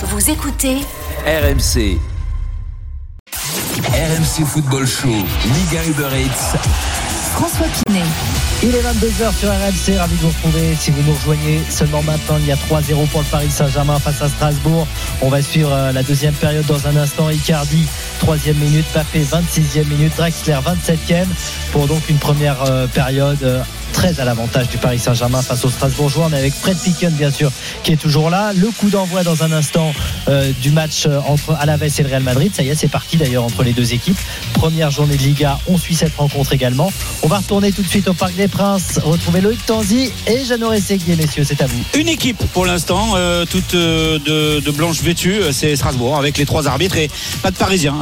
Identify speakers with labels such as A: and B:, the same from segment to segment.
A: Vous écoutez
B: RMC. RMC Football Show, Liga Uber Eats.
A: François Pinet.
C: Il est 22h sur RMC, ravi de vous retrouver. Si vous nous rejoignez seulement maintenant, il y a 3-0 pour le Paris Saint-Germain face à Strasbourg. On va suivre euh, la deuxième période dans un instant. Icardi, troisième minute, Papé, 26e minute, Drexler, 27e, pour donc une première euh, période euh, très à l'avantage du Paris Saint-Germain face aux Strasbourgeois. On est avec Fred Picken, bien sûr, qui est toujours là. Le coup d'envoi dans un instant euh, du match euh, entre Alaves et le Real Madrid. Ça y est, c'est parti d'ailleurs entre les deux équipes. Première journée de Liga, on suit cette rencontre également. On va retourner tout de suite au Parc des Princes, retrouver Loïc Tanzi et Jeannot Rességuier, messieurs, c'est à vous.
D: Une équipe pour l'instant, euh, toute de, de blanche vêtue, c'est Strasbourg avec les trois arbitres et pas de Parisiens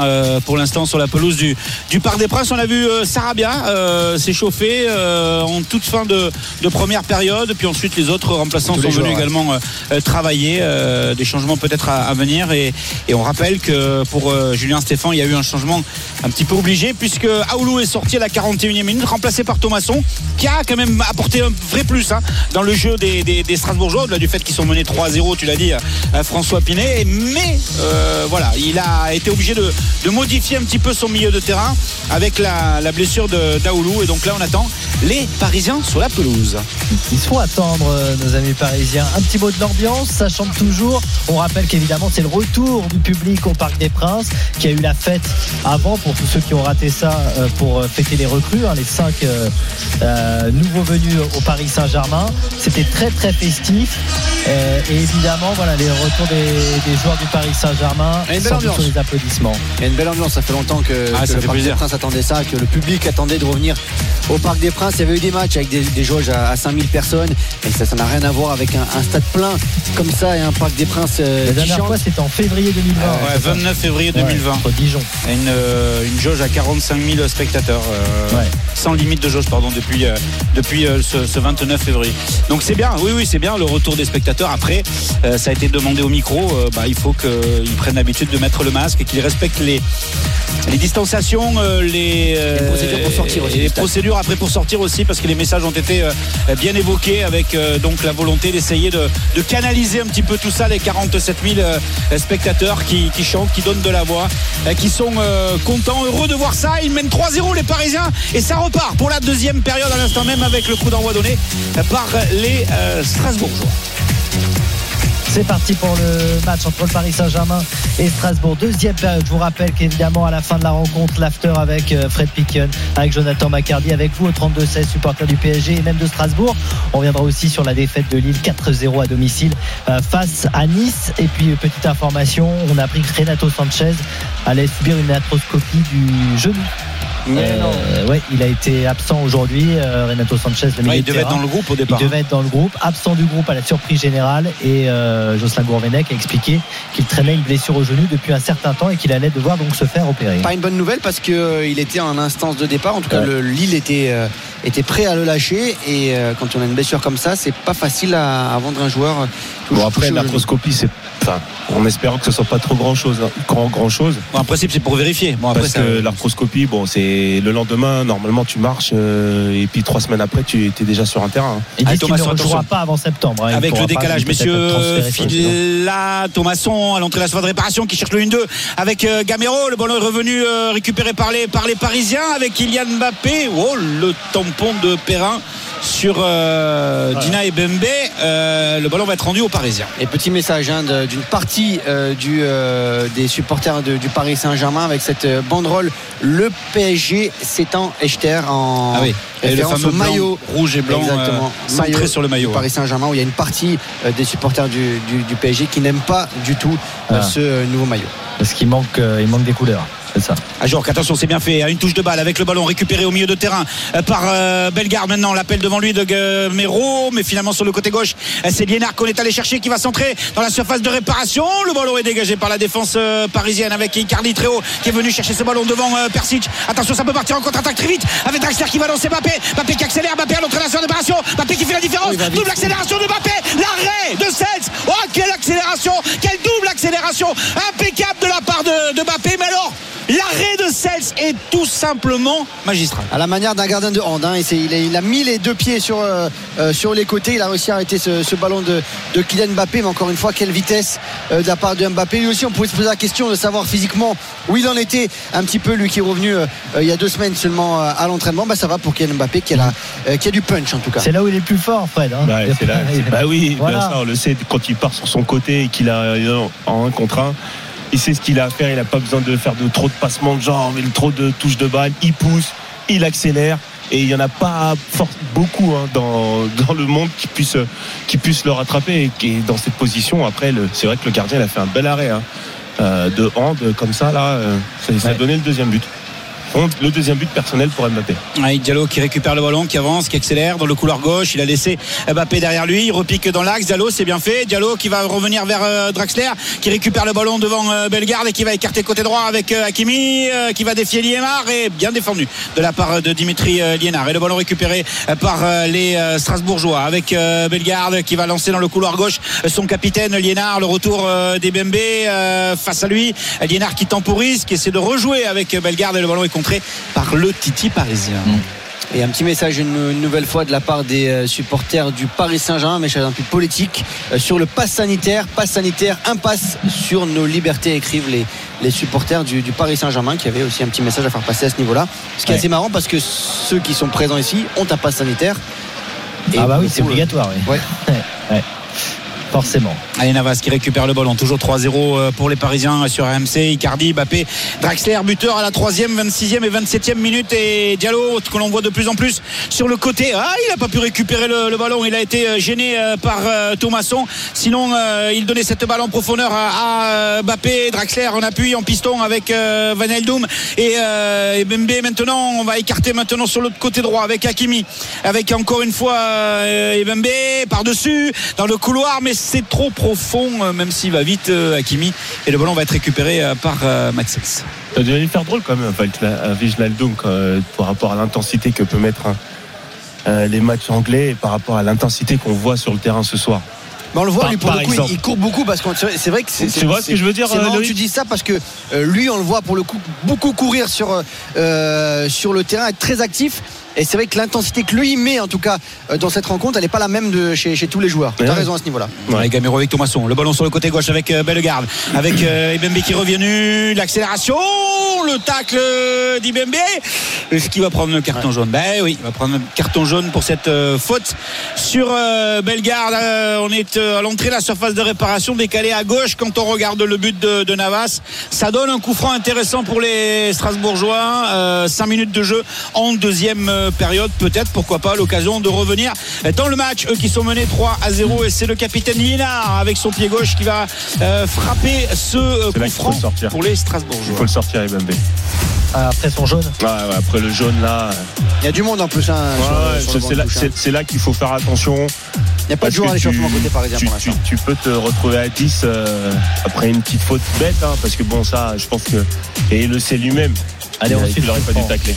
D: pour l'instant sur la pelouse du, Parc des Princes. On a vu Sarabia s'échauffer en toute fin de, de première période, puis ensuite les autres remplaçants
C: Tous
D: sont venus également euh, euh, travailler, euh, des changements peut-être à, à venir et, et on rappelle que pour euh, Julien Stéphan, il y a eu un changement un petit peu obligé puisque Aoulou est sorti à la 41e minute, remplacé par Thomasson, qui a quand même apporté un vrai plus hein, dans le jeu des, des, des Strasbourgeois, au-delà du fait qu'ils sont menés 3-0, tu l'as dit, à François Pinet. Mais euh, voilà, il a été obligé de, de modifier un petit peu son milieu de terrain avec la, la blessure d'Aoulou. Et donc là, on attend les Parisiens sur la pelouse.
C: Ils se font attendre, euh, nos amis parisiens. Un petit mot de l'ambiance, ça chante toujours. On rappelle qu'évidemment, c'est le retour du public au Parc des Princes, qui a eu la fête avant, pour tous ceux qui ont raté ça, euh, pour euh, fêter les recrues, hein, les cinq nouveaux venus au Paris Saint-Germain. C'était très, très festif. Et évidemment, voilà, les retours des, des joueurs du Paris Saint-Germain
E: Et une belle ambiance.
C: les applaudissements.
E: Il y a une belle ambiance, ça fait longtemps que,
D: Ah,
E: que
D: ça
E: le
D: fait
E: Parc
D: plaisir.
E: des Princes attendait ça, que le public attendait de revenir au Parc des Princes. Il y avait eu des matchs avec des, des jauges à, à 5000 personnes et ça ça n'a rien à voir avec un, un stade plein comme ça et un Parc des Princes euh,
C: La dernière
E: chante.
C: fois, c'était en février 2020.
D: Ouais,
C: c'est ça
D: 29 février
C: Ouais,
D: 2020.
C: Contre Dijon.
D: Une, euh, une jauge à 45 000 spectateurs, euh,
C: Ouais.
D: sans limite de jauge, pardon, depuis, euh, depuis euh, ce, ce 29 février. Donc c'est bien, oui, oui, c'est bien le retour des spectateurs. Après, euh, ça a été demandé au micro, euh, bah, il faut qu'ils prennent l'habitude de mettre le masque et qu'ils respectent les, les distanciations, euh, les, euh,
E: Les procédures pour sortir aussi
D: les procédures après pour sortir aussi, parce que les messages ont été euh, bien évoqués avec euh, donc la volonté d'essayer de, canaliser un petit peu tout ça, les 47 000 euh, spectateurs qui, qui chantent, qui donnent de la voix, qui sont contents, heureux de voir ça. Ils mènent 3-0 les Parisiens et ça repart pour la deuxième période à l'instant même avec le coup d'envoi donné par les Strasbourgeois.
C: C'est parti pour le match entre le Paris Saint-Germain et Strasbourg. Deuxième période. Je vous rappelle qu'évidemment, à la fin de la rencontre, l'after avec euh, Fred Picken, avec Jonathan Macardy, avec vous au 32-16, supporter du PSG et même de Strasbourg. On reviendra aussi sur la défaite de Lille 4-0 à domicile euh, face à Nice. Et puis, euh, petite information, on a appris que Renato Sanchez allait subir une atroscopie du genou. Euh, ouais, il a été absent aujourd'hui, euh, Renato Sanchez, le
D: Ouais, il
C: de
D: devait être dans le groupe au
C: Il
D: départ.
C: devait être dans le groupe, absent du groupe à la surprise générale. Et euh, Jocelyn Gourvenec a expliqué qu'il traînait une blessure au genou depuis un certain temps et qu'il allait devoir donc se faire opérer.
E: Pas une bonne nouvelle parce qu'il était en instance de départ. En tout cas,
C: Ouais.
E: le Lille était, euh, était prêt à le lâcher. Et euh, quand on a une blessure comme ça, c'est pas facile à, à vendre un joueur.
F: Bon après l'arthroscopie c'est enfin en espérant que ce soit pas trop grand chose grand grand chose
D: Bon, en principe, c'est pour vérifier. Bon, après,
F: parce que l'arthroscopie bon c'est le lendemain normalement tu marches euh, et puis trois semaines après tu étais déjà sur un terrain. hein.
C: Il
D: Ah,
C: dit qu'il
D: Thomas,
C: ne
D: attention.
C: pas avant septembre. hein.
D: Avec le
C: pas,
D: décalage,
C: le saison.
D: Fila, Thomasson à l'entrée de la surface de réparation qui cherche le 1-2 avec euh, Gamero. Le ballon est revenu euh, récupéré par les, par les Parisiens avec Kylian Mbappé. Oh, le tampon de Perrin sur euh, Dina et Bembe. Euh, le ballon va être rendu aux Parisiens.
E: Et petit message hein, d'une partie euh, du, euh, des supporters de- du Paris Saint-Germain avec cette banderole Le PSG s'étend Echter en
D: Ah oui. Et le
E: référence
D: fameux
E: au maillot
D: blanc, rouge et blanc
E: Exactement.
D: euh, centré
E: Maillot
D: sur le maillot.
E: du Paris Saint-Germain où il y a une partie euh, des supporters du, du- du PSG qui n'aiment pas du tout euh,
C: Ah.
E: ce nouveau maillot.
C: Parce qu'il manque, euh, il manque des couleurs. C'est ça.
D: À Jorque, attention, c'est bien fait. À une touche de balle avec le ballon récupéré au milieu de terrain euh, par euh, Bellegarde. Maintenant, l'appel devant lui de Gamero, mais finalement sur le côté gauche, euh, c'est Liénard qu'on est allé chercher qui va centrer dans la surface de réparation. Le ballon est dégagé par la défense euh, parisienne avec Icardi très haut qui est venu chercher ce ballon devant euh, Persic. Attention, ça peut partir en contre-attaque très vite avec Draxler qui va lancer Mbappé. Mbappé qui accélère, Mbappé à l'entrée de la réparation. Mbappé qui fait la différence.
E: Oui.
D: Double accélération de Mbappé. L'arrêt de Sens. Oh, quelle accélération. Quelle double accélération. Impeccable de la part de, de Mbappé. Mais alors, l'arrêt de Sels est tout simplement magistral.
E: à la manière d'un gardien de hand. hein, et il, a, il a mis les deux pieds sur, euh, euh, sur les côtés. Il a réussi à arrêter ce, ce ballon de, de Kylian Mbappé. Mais encore une fois, quelle vitesse euh, de la part de Mbappé. Lui aussi, on pouvait se poser la question de savoir physiquement où il en était. Un petit peu, lui qui est revenu euh, il y a deux semaines seulement euh, à l'entraînement. Bah, ça va pour Kylian Mbappé qui a, la- euh, qui a du punch en tout cas.
C: C'est là où il est le plus fort, Fred. hein.
F: C'est là, c'est- bah oui,
C: Voilà.
F: bien ça, on le sait, quand il part sur son côté et qu'il a euh, en un contre un, il sait ce qu'il a à faire, il n'a pas besoin de faire de trop de passements de genre, mais trop de touches de balle, il pousse, il accélère. Et il n'y en a pas beaucoup hein, dans, dans le monde qui puisse, qui puisse le rattraper. Et qui est dans cette position, après, c'est vrai que le gardien il a fait un bel arrêt hein, euh, de hand comme ça. Là, euh, ça, ça a donné le deuxième but. Le deuxième but personnel pour Mbappé.
D: Ouais, Diallo qui récupère le ballon, qui avance, qui accélère dans le couloir gauche. Il a laissé Mbappé derrière lui. Il repique dans l'axe. Diallo, c'est bien fait. Diallo qui va revenir vers euh, Draxler, qui récupère le ballon devant euh, Bellegarde et qui va écarter côté droit avec euh, Hakimi, qui va défier Liémar et bien défendu de la part de Dimitri Liénard. Et le ballon récupéré par les Strasbourgeois avec Bellegarde qui va lancer dans le couloir gauche son capitaine Liénard. Le retour des euh, face à lui. Liénard qui temporise, qui essaie de rejouer avec Bellegarde et le ballon est par le Titi parisien.
E: Et un petit message une, une nouvelle fois de la part des euh, supporters du Paris Saint-Germain, message un peu politique, euh, sur le pass sanitaire. Pass sanitaire, impasse sur nos libertés, écrivent les, les supporters du, du Paris Saint-Germain, qui avaient aussi un petit message à faire passer à ce niveau-là. Ce qui est assez marrant parce que ceux qui sont présents ici ont un pass sanitaire. Et
C: Ah bah oui, c'est obligatoire. Oui.
E: Ouais.
C: Ouais. Forcément.
D: Allez Navas qui récupère le ballon, toujours 3-0 euh, pour les Parisiens sur RMC, Icardi, Mbappé, Draxler, buteur à la 3e, 26e et 27e minute et Diallo que l'on voit de plus en plus sur le côté. Ah, il n'a pas pu récupérer le, ballon, il a été euh, gêné euh, par euh, Thomasson. Sinon, il donnait cette balle en profondeur à, à, Mbappé, Draxler en appui, en piston avec Van Eldoum et, et maintenant. On va écarter maintenant sur l'autre côté droit avec Hakimi, avec encore une fois Bembe par-dessus dans le couloir, mais c'est trop profond, euh, même s'il va vite euh, Hakimi. Et le ballon va être récupéré euh, par Maxence.
F: Ça devait lui faire drôle quand même, un Viginaldoum, par rapport à l'intensité que peut mettre les matchs anglais et par rapport à l'intensité qu'on voit sur le terrain ce soir.
E: Mais on le voit,
F: Par-
E: lui, pour le coup, il,
F: exemple.
E: il court beaucoup parce que c'est vrai que c'est.
F: Tu vois ce que je veux dire,
E: C'est marrant que
F: Loïc
E: tu dis ça parce que euh, lui, on le voit pour le coup beaucoup courir sur, euh, sur le terrain, être très actif. Et c'est vrai que l'intensité que lui met, en tout cas, euh, dans cette rencontre, elle n'est pas la même de chez, chez tous les joueurs. Tu as
F: Ouais.
E: raison à ce niveau-là.
F: Ouais.
D: Gamero avec Thomasson. Le ballon sur le côté gauche avec euh, Bellegarde. Avec euh, Ibembe qui est revenu. L'accélération. Le tacle d'Ibembe. Est-ce qu'il va prendre le carton jaune? Ben oui, il va prendre le carton jaune pour cette euh, faute sur euh, Bellegarde. Euh, on est à l'entrée de la surface de réparation, décalé à gauche quand on regarde le but de, de Navas. Ça donne un coup franc intéressant pour les Strasbourgeois. 5 minutes de jeu en deuxième période. Peut-être, pourquoi pas, l'occasion de revenir dans le match. Eux qui sont menés 3 à 0 et c'est le capitaine Linard avec son pied gauche qui va euh, frapper ce euh, coup
F: qu'il faut
D: franc
F: le sortir.
D: pour les
F: Il
D: Strasbourgeois.
F: faut le sortir, Mbembe.
C: Après son jaune.
F: Ouais, ouais, après le jaune là,
E: Il y a du monde en plus. hein,
F: ouais, c'est là,
E: hein.
F: c'est- là qu'il faut faire attention.
E: Il n'y a pas de joueur à l'échauffement
F: tu-
E: côté parisien
F: tu,
E: pour
F: tu-
E: l'instant.
F: tu peux te retrouver à 10 euh, après une petite faute bête, hein, parce que bon, ça, je pense que. Et il le sait lui-même.
C: Allez,
F: il,
C: on
F: il
C: suit le
F: aurait
C: coup
F: pas dû
C: franc.
F: tacler.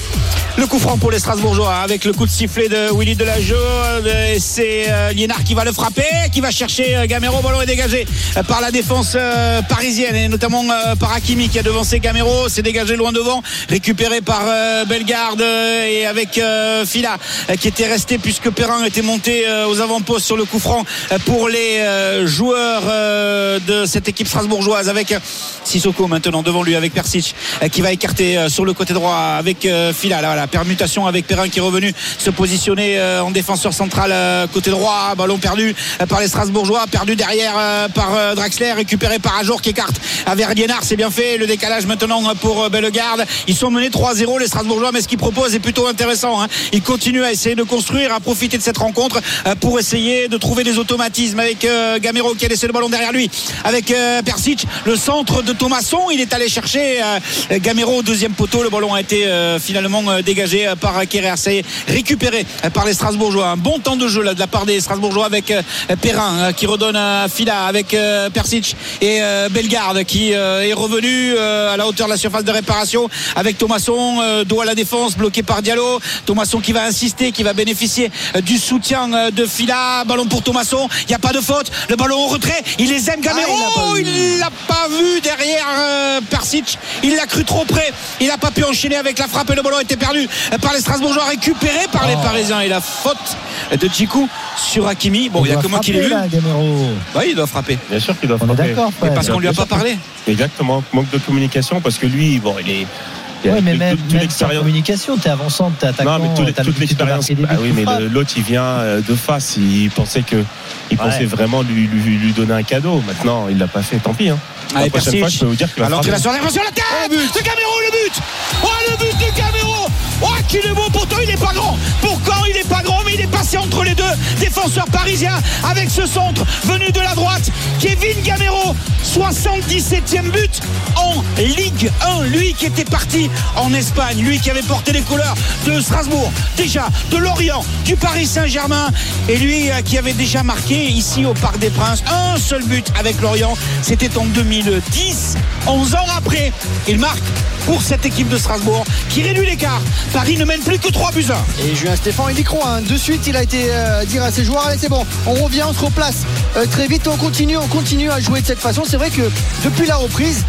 D: Le coup franc pour les Strasbourgeois avec le coup de sifflet de Willy Delageau. Euh, C'est euh, Liénard qui va le frapper, qui va chercher euh, Gamero. Ballon est dégagé par la défense parisienne et notamment par Hakimi qui a devancé Gamero. C'est dégagé loin devant, récupéré par Bellegarde et avec Fila qui était resté puisque Perrin était monté aux avant-postes sur le coup franc pour les joueurs de cette équipe strasbourgeoise avec Sissoko maintenant devant lui avec Persic qui va écarter sur le côté droit avec euh, Fila. La permutation avec Perrin qui est revenu se positionner euh, en défenseur central euh, côté droit. Ballon perdu par les Strasbourgeois, perdu derrière par Draxler, récupéré par Ajour qui écarte avec Liénard. C'est bien fait. Le décalage maintenant pour Bellegarde. Ils sont menés 3-0 les Strasbourgeois, mais ce qu'ils proposent est plutôt intéressant. hein. Ils continuent à essayer de construire, à profiter de cette rencontre pour essayer de trouver des automatismes avec Gamero qui a laissé le ballon derrière lui, avec Persic, le centre de Thomasson. Il est allé chercher Gamero au deuxième poteau. Le ballon a été euh, finalement euh, dégagé euh, par Kerrer. C'est récupéré par les Strasbourgeois. Un bon temps de jeu là de la part des Strasbourgeois avec Perrin qui redonne à Fila avec Persic et Bellegarde qui est revenu à la hauteur de la surface de réparation avec Thomasson dos à la défense bloqué par Diallo Thomasson qui va insister qui va bénéficier du soutien de Fila ballon pour Thomasson il n'y a pas de faute le ballon au retrait il les aime Gamero
E: Ah, il l'a pas
D: pas vu derrière Persic. Il l'a cru trop près. Il n'a pas pu enchaîner avec la frappe et le ballon a été perdu par les Strasbourgeois, récupéré par les
C: Oh.
D: Parisiens. Et la faute de Djikou sur Hakimi. Bon, il n'y a
C: doit
D: que moi qui l'ai vu. Oui, il doit frapper.
F: Bien sûr qu'il doit
C: On est
F: frapper.
D: Mais parce qu'on lui a pas parlé.
F: Exactement, manque de communication parce que lui, bon, il est.
C: Ouais, mais
F: toute-
C: même,
F: toute l'expérience.
C: communication, t'es avançant, t'es attaquant,
F: Non, mais toute
C: l'habitude de
F: l'expérience. Bah oui, mais l'autre, il vient euh, de face. Il pensait que, il
C: Ouais.
F: pensait vraiment lui, lui, lui donner un cadeau. Maintenant, il l'a pas fait. Tant pis. Hein.
D: Allez,
F: la prochaine fois, je peux vous dire qu'il va
D: Alors qu'il
F: frapper.
D: a son sur la tête de Camero le but Oh le but de Camero Oh qu'il est beau pourtant il n'est pas grand Pourquoi il n'est pas grand mais il est passé entre les deux défenseurs parisiens avec ce centre venu de la droite Kevin Gamero 77e but en Ligue 1 lui qui était parti en Espagne lui qui avait porté les couleurs de Strasbourg déjà de Lorient du Paris Saint-Germain et lui euh, qui avait déjà marqué ici au Parc des Princes un seul but avec Lorient c'était en 2010 11 ans après il marque pour cette équipe de Strasbourg qui réduit l'écart Paris ne mène plus que 3 buts à 1
E: Et Julien Stéphane, il y croit. hein. De suite, il a été euh, dire à ses joueurs allez, c'est bon, on revient, on se replace euh, très vite, on continue, on continue à jouer de cette façon. C'est vrai que depuis la reprise,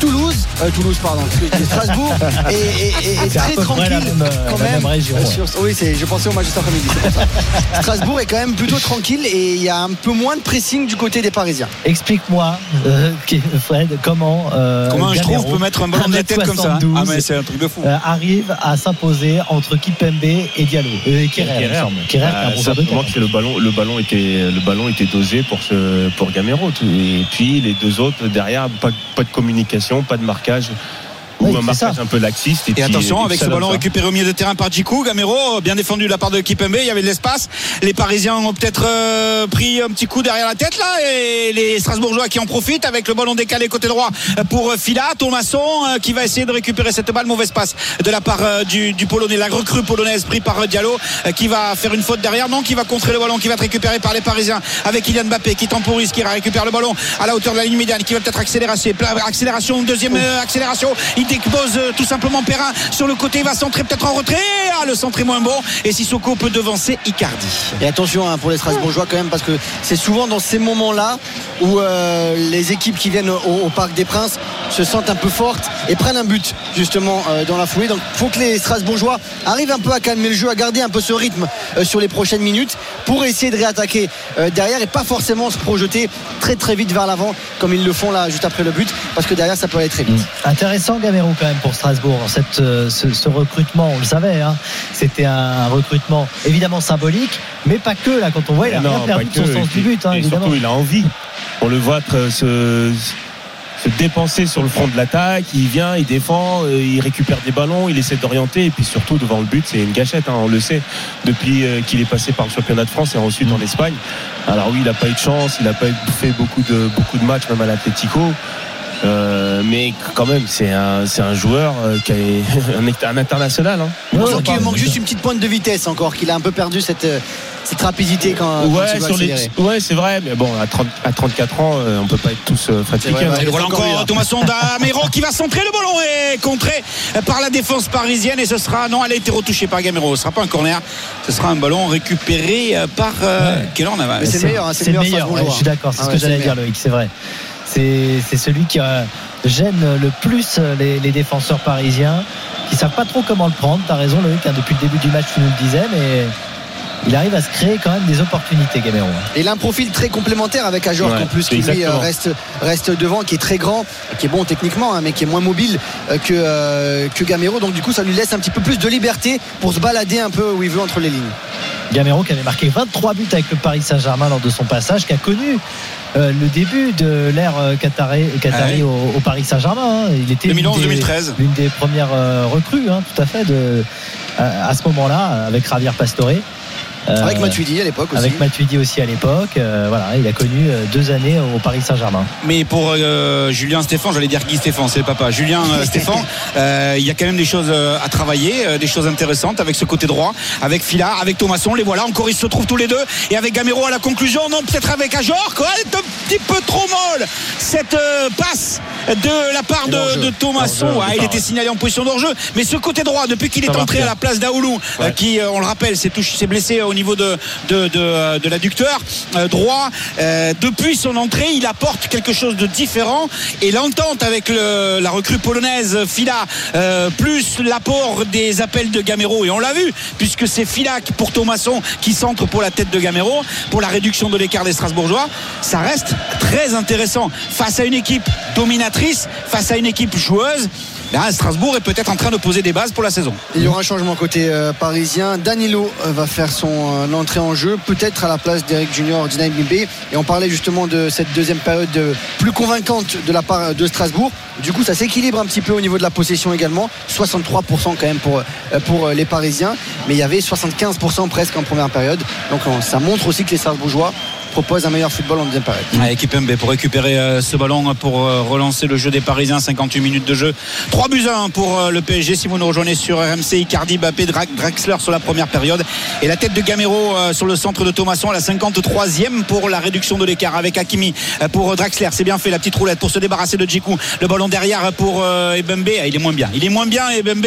E: Toulouse, Toulouse, pardon, Strasbourg
C: à
E: très tranquille
C: la même,
E: quand
C: la
E: même.
C: région, ouais.
E: sur- oui, c'est, je pensais au match cet après-midi. c'est pour ça. Strasbourg est quand même plutôt tranquille et il y a un peu moins de pressing du côté des Parisiens.
C: Explique-moi, euh, Fred, comment. euh,
D: comment je
C: Gamero,
D: trouve peut mettre un ballon de la tête comme ça hein?
C: 1m72,
D: Ah mais c'est un truc de fou
C: euh, arrive à s'imposer entre Kipembe et Diallo. Euh, Kerrer. Kerrer, un
F: Bah, que le ballon, le ballon était, le ballon était dosé pour ce, pour Gamero. tout. Et puis les deux autres derrière, pas, pas de communication, pas de marquage. Ou
C: Oui,
F: un
C: c'est
F: marquage
C: ça.
F: un peu laxiste.
D: Et
F: puis-
D: attention,
F: puis
D: avec ce ballon
F: ça.
D: récupéré au milieu de terrain par Djikou, Gamero, bien défendu de la part de Kipembe, il y avait de l'espace. Les Parisiens ont peut-être euh, pris un petit coup derrière la tête là, et les Strasbourgeois qui en profitent avec le ballon décalé côté droit pour euh, Fila, Thomasson euh, qui va essayer de récupérer cette balle, mauvaise passe de la part euh, du, du Polonais, la recrue polonaise pris par euh, Diallo, euh, qui va faire une faute derrière, non, qui va contrer le ballon, qui va être récupéré par les Parisiens avec Kylian Mbappé qui temporise, qui récupère le ballon à la hauteur de la ligne médiane, qui va peut-être accélérer, accélération, deuxième euh, accélération, il euh, tout simplement Perrin sur le côté, il va centrer peut-être en retrait, ah, le centre est moins bon, et Sissoko peut devancer Icardi.
E: Et attention hein, pour les Strasbourgeois quand même parce que c'est souvent dans ces moments-là où euh, les équipes qui viennent au, au Parc des Princes se sentent un peu fortes et prennent un but justement euh, dans la foulée. Donc il faut que les Strasbourgeois arrivent un peu à calmer le jeu, à garder un peu ce rythme euh, sur les prochaines minutes pour essayer de réattaquer euh, derrière et pas forcément se projeter très très vite vers l'avant comme ils le font là juste après le but parce que derrière ça peut aller très vite.
C: Intéressant Gamero quand même pour Strasbourg. Cette, euh, ce, ce recrutement, on le savait, hein, c'était un recrutement évidemment symbolique, mais pas que là. Quand on voit, il a rien
F: non,
C: perdu de son sens du but, hein,
F: et
C: évidemment.
F: surtout, il a envie. On le voit se, se dépenser sur le front de l'attaque. Il vient, il défend, euh, il récupère des ballons, il essaie d'orienter. Et puis surtout, devant le but, c'est une gâchette. hein, on le sait depuis euh, qu'il est passé par le championnat de France et ensuite
C: Mm.
F: en Espagne. Alors oui, il n'a pas eu de chance, il n'a pas fait beaucoup de, beaucoup de matchs, même à l'Atlético. Euh, mais quand même, c'est un, c'est un joueur euh, qui est un, un international. hein.
C: Ouais,
E: On
C: ouais,
E: sent qu'il manque juste une petite pointe de vitesse encore, qu'il a un peu perdu cette, euh, cette rapidité quand, quand
F: Ouais,
E: il doit
F: sur les, ouais, c'est vrai, mais bon, à, 30 à 34 ans, euh, on peut pas être tous
E: ouais.
F: hein.
D: Et le voilà
E: encore.
D: Thomasson d'Amero qui va centrer le ballon et contré par la défense parisienne et ce sera non elle a été retouchée par Gamero ce sera pas un corner ce sera un ballon récupéré par euh,
C: Ouais.
D: quel en a
E: Mais c'est le meilleur, hein, c'est
C: C'est
E: le
C: le
E: meilleur
C: meilleur, ouais,
E: Strasbourgeois.
C: je suis d'accord, c'est
E: Ah
C: ce que j'allais dire Loïc, c'est vrai. C'est celui qui euh, gêne le plus les, défenseurs parisiens, qui savent pas trop comment le prendre. T'as raison Loïc, hein, depuis le début du match tu nous le disais, il arrive à se créer quand même des opportunités Gamero. hein.
E: Et il a un profil très complémentaire avec Ajor
F: Ouais,
E: en plus qui lui euh, reste, reste devant, qui est très grand, qui est bon techniquement, hein, mais qui est moins mobile euh, que, euh, que Gamero. Donc du coup, ça lui laisse un petit peu plus de liberté pour se balader un peu où il veut entre les lignes.
C: Gamero qui avait marqué 23 buts avec le Paris Saint-Germain lors de son passage, qui a connu euh, le début de l'ère qatari, qatari
D: Ah ouais.
C: au, au Paris Saint-Germain. hein. Il était l'une
D: 2011
C: des-
D: 2013
C: l'une des premières euh, recrues, hein, tout à fait, de, à, à ce moment-là, avec Javier Pastore. Euh,
E: Avec Matuidi à l'époque aussi.
C: Avec Matuidi aussi à l'époque. Euh, voilà, il a connu euh, deux années au Paris Saint-Germain.
D: mais pour euh, Julien Stéphane j'allais dire Guy Stéphane c'est le papa Julien Stéphane euh, il y a quand même des choses à travailler euh, des choses intéressantes avec ce côté droit avec Fila avec Thomasson les voilà encore ils se trouvent tous les deux et avec Gamero à la conclusion non peut-être avec Ajor quoi elle est un petit peu trop molle cette euh, passe de la part de, de Thomasson Ouais, il était signalé en position d'enjeu mais ce côté droit depuis qu'il est entré à la place d'Aoulou euh,
F: Ouais.
D: qui euh, on le rappelle s'est touché- s'est blessé au au niveau de, de, de, de l'adducteur euh, droit. Euh, depuis son entrée, il apporte quelque chose de différent et l'entente avec le- la recrue polonaise Fila, euh, plus l'apport des appels de Gamero, et on l'a vu, puisque c'est Fila pour Thomasson qui centre pour la tête de Gamero, pour la réduction de l'écart des Strasbourgeois, ça reste très intéressant face à une équipe dominatrice, face à une équipe joueuse. Là, Strasbourg est peut-être en train de poser des bases pour la saison.
E: Il y aura un changement côté euh, parisien. Danilo euh, va faire son euh, entrée en jeu, peut-être à la place d'Eric Junior, Dinaï Bimbe. Et on parlait justement de cette deuxième période plus convaincante de la part de Strasbourg. Du coup, ça s'équilibre un petit peu au niveau de la possession également. 63% quand même pour, pour les Parisiens. Mais il y avait 75% presque en première période. Donc ça montre aussi que les Strasbourgeois proposent un meilleur football en deuxième période.
D: Ouais, équipe MB pour récupérer euh, ce ballon pour euh, relancer le jeu des Parisiens. 58 minutes de jeu. 3 buts à 1 pour euh, le PSG si vous nous rejoignez sur RMC Icardi Bappé Dra- Draxler sur la première période. Et la tête de Gamero sur le centre de Thomasson à la 53e pour la réduction de l'écart avec Hakimi pour Draxler. C'est bien fait la petite roulette pour se débarrasser de Djikou. Le ballon derrière pour Ebembe Ah, il est moins bien. Il est moins bien Ebembe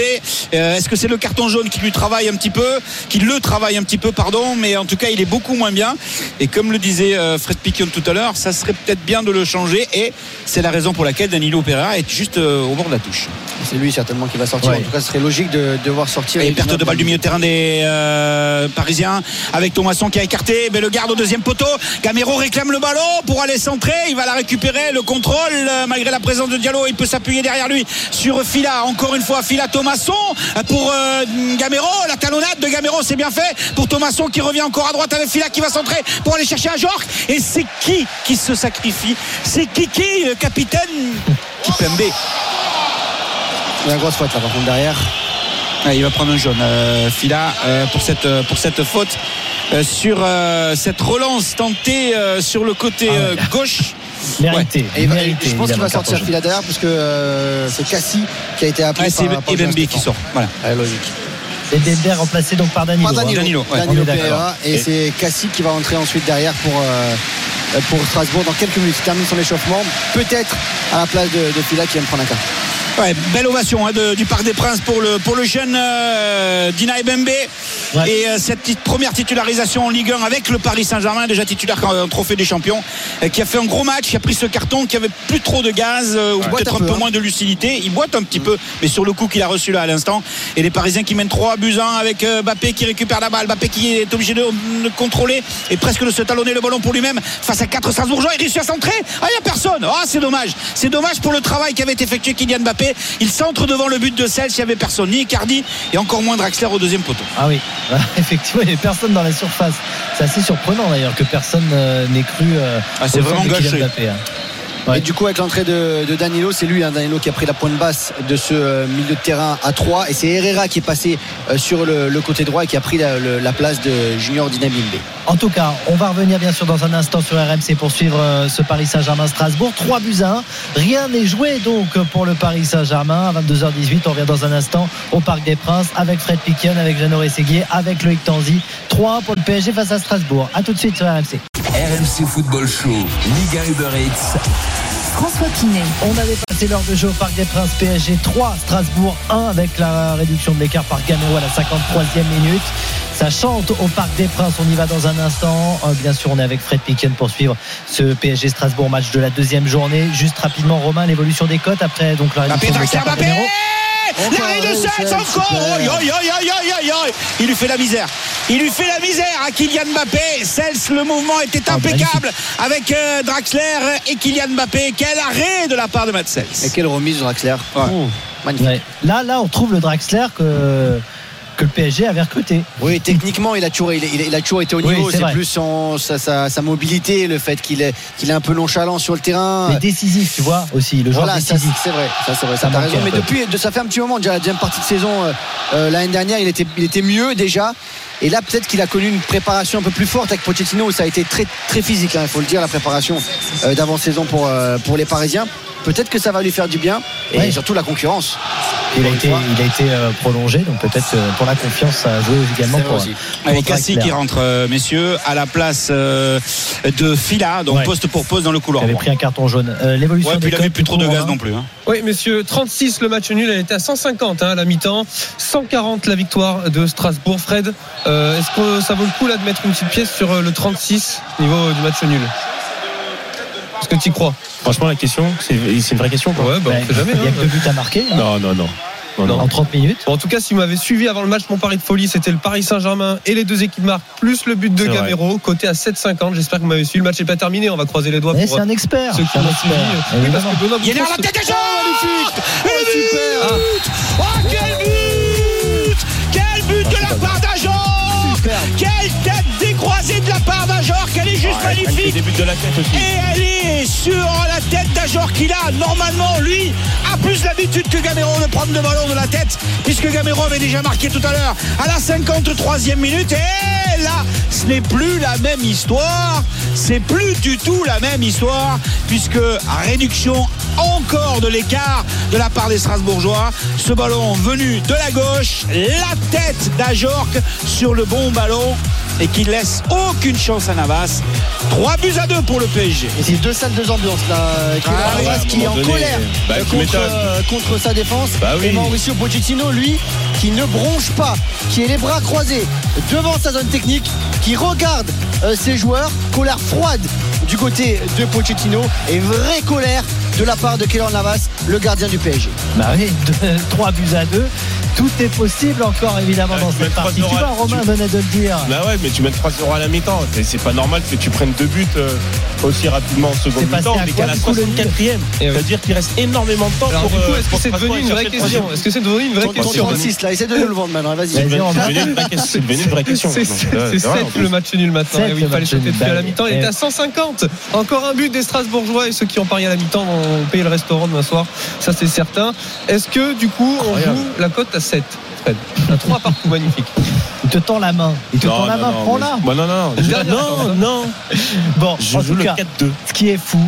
D: est-ce que c'est le carton jaune qui lui travaille un petit peu qui le travaille un petit peu pardon mais en tout cas il est beaucoup moins bien. Et comme le disait euh, Fred Piquion tout à l'heure, ça serait peut-être bien de le changer et c'est la raison pour laquelle Danilo Pereira est juste euh, au bord de la touche.
E: C'est lui certainement qui va sortir.
C: Ouais.
E: En tout cas, ce serait logique de, de voir sortir.
D: Et perte de balle du milieu de terrain des euh, Parisiens avec Thomasson qui a écarté, mais le garde au deuxième poteau. Gamero réclame le ballon pour aller centrer, il va la récupérer, le contrôle malgré la présence de Diallo, il peut s'appuyer derrière lui sur Fila, encore une fois Fila Thomasson pour euh, Gamero, la talonnade de Gamero c'est bien fait pour Thomasson qui revient encore à droite avec Fila qui va centrer pour aller chercher à Et c'est qui qui se sacrifie? C'est Kiki, le capitaine? Kipembe.
E: Il y a une grosse faute là par contre derrière.
D: Ouais, il va prendre un jaune, euh, Fila, euh, pour, cette, euh, pour cette faute euh, sur euh, cette relance tentée euh, sur le côté
C: Ah ouais.
D: euh, gauche.
C: Mérité.
E: Et va-
C: mérité,
E: je pense qu'il va sortir. Fila derrière puisque euh, c'est Cassie qui a été appelé
D: Ouais, c'est
E: par, par
D: qui sort. Voilà.
E: Ouais, logique.
C: Et Dembélé remplacé donc par Danilo. Hein.
D: Danilo, ouais.
E: Danilo
C: On est d'accord.
E: Pereira et,
D: Et-
E: c'est Cassie qui va entrer ensuite derrière pour, euh, pour Strasbourg dans quelques minutes. Il termine son échauffement, peut-être à la place de, de Fila qui vient de prendre un carton.
D: Ouais, belle ovation hein, de- du Parc des Princes pour le, pour le jeune euh, Dina Ebembe.
C: Ouais.
D: Et euh, cette petite première titularisation en Ligue 1 avec le Paris Saint-Germain, déjà titulaire en en trophée des champions, euh, qui a fait un gros match, qui a pris ce carton, qui avait plus trop de gaz, euh, ou peut-être
E: un peu,
D: peu
E: hein.
D: moins de lucidité. Il boite un petit peu, mais sur le coup qu'il a reçu là à l'instant. Et les Parisiens qui mènent 3 buts à 1 avec euh, Bappé qui récupère la balle, Bappé qui est obligé de, de contrôler et presque de se talonner le ballon pour lui-même face à 4 Strasbourgeois. Il réussit à centrer. Ah, il n'y a personne. Ah, c'est dommage. C'est dommage pour le travail qu'avait effectué Kylian Mbappé. Il centre devant le but de Cels. Il n'y avait personne, ni Icardi et encore moins Draxler au deuxième poteau.
C: Ah oui, effectivement, il n'y avait personne dans la surface. C'est assez surprenant d'ailleurs que personne euh, n'ait cru. euh,
D: Ah, c'est vraiment gâché.
C: Mbappé, hein. Ouais.
E: Et du coup, avec l'entrée de, de Danilo, c'est lui, hein, Danilo, qui a pris la pointe basse de ce euh, milieu de terrain à 3. Et c'est Herrera qui est passé euh, sur le, le côté droit et qui a pris la, place de Junior Dinamimbe.
C: En tout cas, on va revenir bien sûr dans un instant sur RMC pour suivre euh, ce Paris Saint-Germain-Strasbourg. 3 buts à 1. Rien n'est joué donc pour le Paris Saint-Germain. À 22h18, on revient dans un instant au Parc des Princes avec Fred Piquion, avec Jeannot Rességuier, avec Loïc Tanzi. 3 pour le PSG face à Strasbourg. A tout de suite sur RMC.
B: RMC Football Show, Liga Uber Eats.
A: François Pinet.
C: On avait passé l'heure de jeu au Parc des Princes PSG 3, Strasbourg 1 avec la réduction de l'écart par Gamero à la 53e minute. Ça chante au Parc des Princes, on y va dans un instant. Euh, Bien sûr, on est avec Fred Piquen pour suivre ce PSG Strasbourg match de la deuxième journée. Juste rapidement, Romain, l'évolution des cotes après donc la réduction de l'écart par Gamero.
D: L'arrêt de Cels, encore
E: super.
D: Oi, oi, oi, oi, oi, oi. Il lui fait la misère. Il lui fait la misère à Kylian Mbappé. Cels, le mouvement était
C: Ah,
D: impeccable avec euh, Draxler et Kylian Mbappé. Quel arrêt de la part de Matt Cels.
E: Et quelle remise de Draxler.
D: Ouais.
E: Oh, magnifique.
C: Ouais. Là, là, on trouve le Draxler que, que le PSG avait recruté.
E: Oui, techniquement, il a toujours, il, a toujours été au niveau.
C: c'est
E: plus son, sa, sa- sa mobilité, le fait qu'il est, qu'il est un peu nonchalant sur le terrain.
C: Mais décisif, tu vois, aussi. Le joueur
E: Voilà,
C: décisif.
E: c'est vrai, ça c'est vrai, ça,
C: Ça
E: raison. Mais depuis, de- ça fait un petit moment, déjà la deuxième partie de saison euh, euh, l'année dernière, il était, il était mieux déjà. Et là, peut-être qu'il a connu une préparation un peu plus forte avec Pochettino, où ça a été très, très physique, hein, il faut le dire, la préparation euh, d'avant-saison pour, euh, pour les Parisiens. Peut-être que ça va lui faire du bien, et
C: Ouais.
E: surtout la concurrence.
C: Il a été, il a euh, prolongé, donc peut-être pour la confiance, ça a joué également pour,
E: aussi.
C: pour
D: Avec Cassie
C: Draxler.
D: qui rentre, messieurs, à la place de Fila, donc
C: Ouais.
D: poste pour poste dans le
C: Il
D: couloir.
C: avait
D: droit.
C: pris un carton jaune. Euh, L'évolution
D: Ouais, puis
C: des
D: il avait
C: cotes,
D: plus trop de gaz non plus. hein.
G: Oui, messieurs, 36 le match nul, elle était à 150 hein, à la mi-temps, 140 la victoire de Strasbourg. Fred, euh, est-ce que ça vaut le coup là de mettre une petite pièce sur euh, le 36 niveau du match nul? Est-ce que tu y crois?
F: Franchement, la question, c'est une vraie question. quoi.
G: Ouais, bah, on sait jamais.
C: Il y a
G: hein.
C: que deux buts à marquer hein,
F: Non, non, non. Non, non.
C: en 30 minutes.
G: Bon, en tout cas, si vous m'avez suivi avant le match, mon pari de folie, c'était le Paris Saint-Germain et les deux équipes marquent, plus le but de. Gamero, côté à 7,50. J'espère que vous m'avez suivi. Le match n'est pas terminé, on va croiser les doigts
C: Mais
G: pour
C: c'est un expert.
G: ceux qui
C: un
G: l'ont suivi.
C: expert.
G: Oui, parce
C: évidemment.
G: que Benoît
D: Il est à la tête des gens
E: Oh, super.
D: but Oh, quel but Quel but de la part. Quelle tête décroisée de la part d'Ajor qu'elle est juste magnifique
F: débuts de la tête aussi.
D: Et elle est sur la tête d'Ajor qu'il a. Normalement, lui, a plus l'habitude que Gamero de prendre le ballon de la tête, puisque Gamero avait déjà marqué tout à l'heure à la 53e minute. Et là, ce n'est plus la même histoire. C'est plus du tout la même histoire, puisque réduction encore de l'écart de la part des Strasbourgeois. Ce ballon venu de la gauche, la tête d'Ajorc sur le bon ballon et qui laisse aucune chance à Navas. 3 buts à 2 pour le PSG.
E: Et c'est deux salles, deux ambiances là. Qui,
D: Ah oui,
E: Navas qui est en
F: donné,
E: colère
F: bah,
E: euh, contre,
F: m'étonnes.
E: euh, contre sa défense.
F: Bah oui.
E: Et Mauricio Pochettino, lui, qui ne bronche pas, qui est les bras croisés devant sa zone technique, qui regarde euh, ses joueurs. Colère froide du côté de Pochettino et vraie colère de la part de Keylor Navas, le gardien du PSG.
C: Bah oui, 3 buts à 2. Tout est possible encore évidemment
F: Ouais,
C: dans
F: tu
C: cette partie. Tu
F: 3-0
C: vois,
F: à-
C: Romain
F: tu-
C: venait de le dire.
F: Bah ouais, mais tu mets 3-0 à la mi-temps. C'est- C'est pas normal que tu prennes deux buts euh, aussi rapidement en seconde mi-temps.
C: à quoi,
F: qu'à la
C: du coup, le
F: 64e.
G: Et oui.
F: C'est-à-dire qu'il reste énormément de temps
G: Alors,
F: pour.
G: du coup,
F: euh,
G: est-ce que c'est devenu une vraie question. Est-ce que c'est devenu une vraie question
E: 36 là, essaie de nous le vendre maintenant. Vas-y.
F: C'est devenu une vraie question. C'est devenu une vraie question.
G: C'est
F: maintenant. Ouais,
G: c'est
F: c'est vrai, en
G: 7
F: plus.
G: le match nul maintenant.
C: Le
G: il fallait dessus à la
C: Bah,
G: mi-temps. Il était à 150. Encore un but des Strasbourgeois et ceux qui ont parié à la mi-temps vont payer le restaurant demain soir. Ça, c'est certain. Est-ce que du coup, on joue la cote à 7 Fred 3 partout, magnifique.
C: Il te tend la main. Il te
F: Non,
C: tend la main, prends-la.
F: moi, Non, non, non. Non, non.
C: Bon,
F: Je
C: en
F: joue
C: tout
F: le
C: cas,
F: 4-2.
C: ce qui est fou,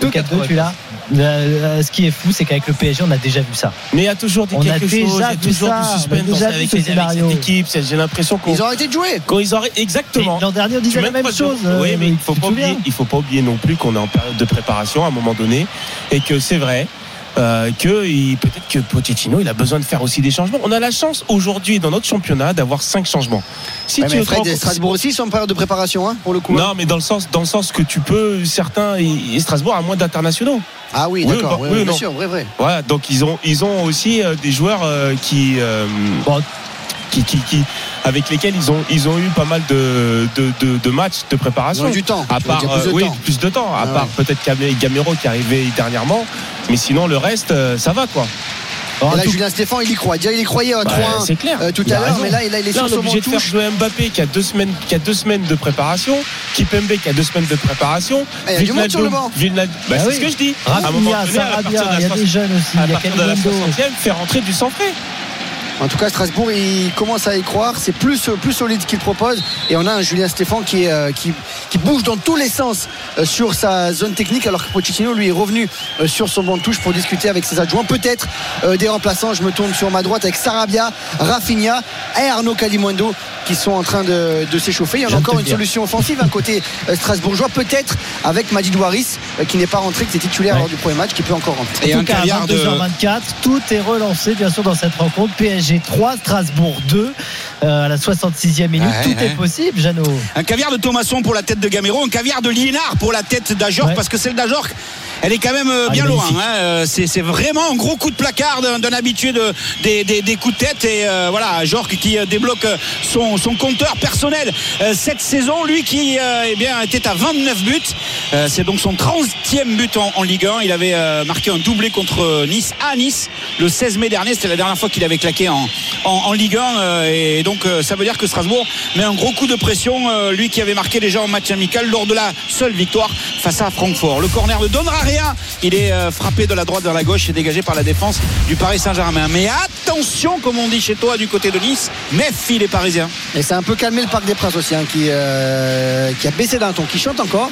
C: le 4-2, tu l'as. Euh, euh, ce qui est fou, c'est qu'avec le PSG, on a déjà vu ça.
F: Mais il y a toujours des
C: On
F: quelque
C: déjà
F: chose, il y a
C: vu
F: toujours
C: ça,
F: du suspense
C: déjà
F: avec,
C: ce
F: les- avec
C: scénario.
F: cette équipe. C'est- J'ai l'impression qu'on
E: Ils ont arrêté de jouer.
F: quand ils auraient
C: Et
F: exactement.
C: L'an dernier, on disait la même
F: trois
C: chose. euh,
F: Oui, mais il faut
C: tu
F: pas
C: te souviens
F: oublier, il faut pas oublier non plus qu'on est en période de préparation à un moment donné et que c'est vrai. Euh, que il- peut-être que Pochettino il a besoin de faire aussi des changements. On a la chance aujourd'hui dans notre championnat d'avoir cinq changements. Si
E: Ouais,
F: tu
E: mais
F: veux
E: Fred
F: te
E: et
F: rends-
E: Strasbourg aussi sont en période de préparation hein, pour le coup. hein.
F: non, mais dans le sens dans le sens que tu peux certains et, Strasbourg a moins d'internationaux.
E: Ah oui,
F: Oui,
E: d'accord.
F: bah,
E: oui,
F: oui,
E: bien sûr, vrai, vrai.
F: Voilà, donc ils ont ils ont aussi euh, des joueurs euh, qui euh,
C: Bon.
F: Qui, qui, qui- avec lesquels ils ont ils ont eu pas mal de de, de, de matchs de
E: Ils
F: préparation.
E: ont eu du temps.
F: À part,
E: plus de
F: euh, oui,
E: temps.
F: plus de temps. À
E: Ah
F: part
E: ouais.
F: peut-être Gamero qui est arrivé dernièrement. Mais sinon, le reste, euh, ça va, quoi.
E: Et là,
C: tout-
E: Julien Stéphane, il y croit. Déjà, il y croyait à
F: Bah,
E: 3-1
F: c'est clair.
E: euh, tout à l'heure, mais là, il, a- il est
F: Là,
E: sur
F: on est
E: son
F: obligé de faire jouer Mbappé qui a deux semaines, qui a deux semaines de préparation, Kipembe qui a deux semaines de préparation.
E: Eh, il y a du monde sur le banc.
F: Villeneuve- bah,
C: Ah
F: c'est
C: oui.
F: ce que je dis. À un moment
C: Rafinha,
F: donné, à
C: Sarabia,
F: partir de la
C: il y a des
F: soix-
C: jeunes aussi.
F: à
C: Il y a
F: partir de la
C: Kalimundo.
F: 60e, faire rentrer du sang frais.
E: En tout cas, Strasbourg, il commence à y croire. C'est plus, plus solide ce qu'il propose. Et on a un Julien Stéphane qui, est, euh, qui, qui bouge dans tous les sens euh, sur sa zone technique, alors que Pochettino, lui, est revenu euh, sur son banc de touche pour discuter avec ses adjoints. Peut-être euh, des remplaçants. Je me tourne sur ma droite avec Sarabia, Rafinha et Arnaud Calimundo qui sont en train de, de s'échauffer. Il y en a encore une solution offensive, un côté euh, strasbourgeois, peut-être avec Madid Waris, euh, qui n'est pas rentré, qui était titulaire
C: Ouais.
E: lors du premier match, qui peut encore rentrer.
D: Et
C: en
D: un
C: tout cas, à
D: caviar de.
C: 22h24, tout est relancé bien sûr dans cette rencontre. PSG 3, Strasbourg 2 euh, à la 66e minute.
D: Ouais,
C: tout
D: ouais.
C: est possible, Jeannot.
D: Un caviar de Thomasson pour la tête de Gamero, un caviar de Liénard pour la tête d'Ajorc,
C: Ouais.
D: parce que celle d'Ajorc, elle est quand même euh,
C: Ah,
D: bien loin. hein. Euh, C'est vraiment un gros coup de placard d'un habitué de, des, des- des coups de tête. Et euh, voilà, Ajorc qui débloque son, son compteur personnel euh, cette saison. Lui qui euh, eh bien, était à 29 buts. C'est donc son 30e but en, en Ligue 1. Il avait marqué un doublé contre Nice à Nice le 16 mai dernier. C'était la dernière fois qu'il avait claqué en, en, Ligue 1. euh, et donc euh, ça veut dire que Strasbourg met un gros coup de pression. euh, lui qui avait marqué déjà en match amical lors de la seule victoire face à Francfort. Le corner ne donnera rien. Il est frappé de la droite vers la gauche et dégagé par la défense du Paris Saint-Germain. Mais Attention, comme on dit chez toi du côté de Nice, méfie les Parisiens.
E: Et c'est un peu calmé le Parc des Princes aussi, hein, qui, qui a baissé d'un ton, qui chante encore.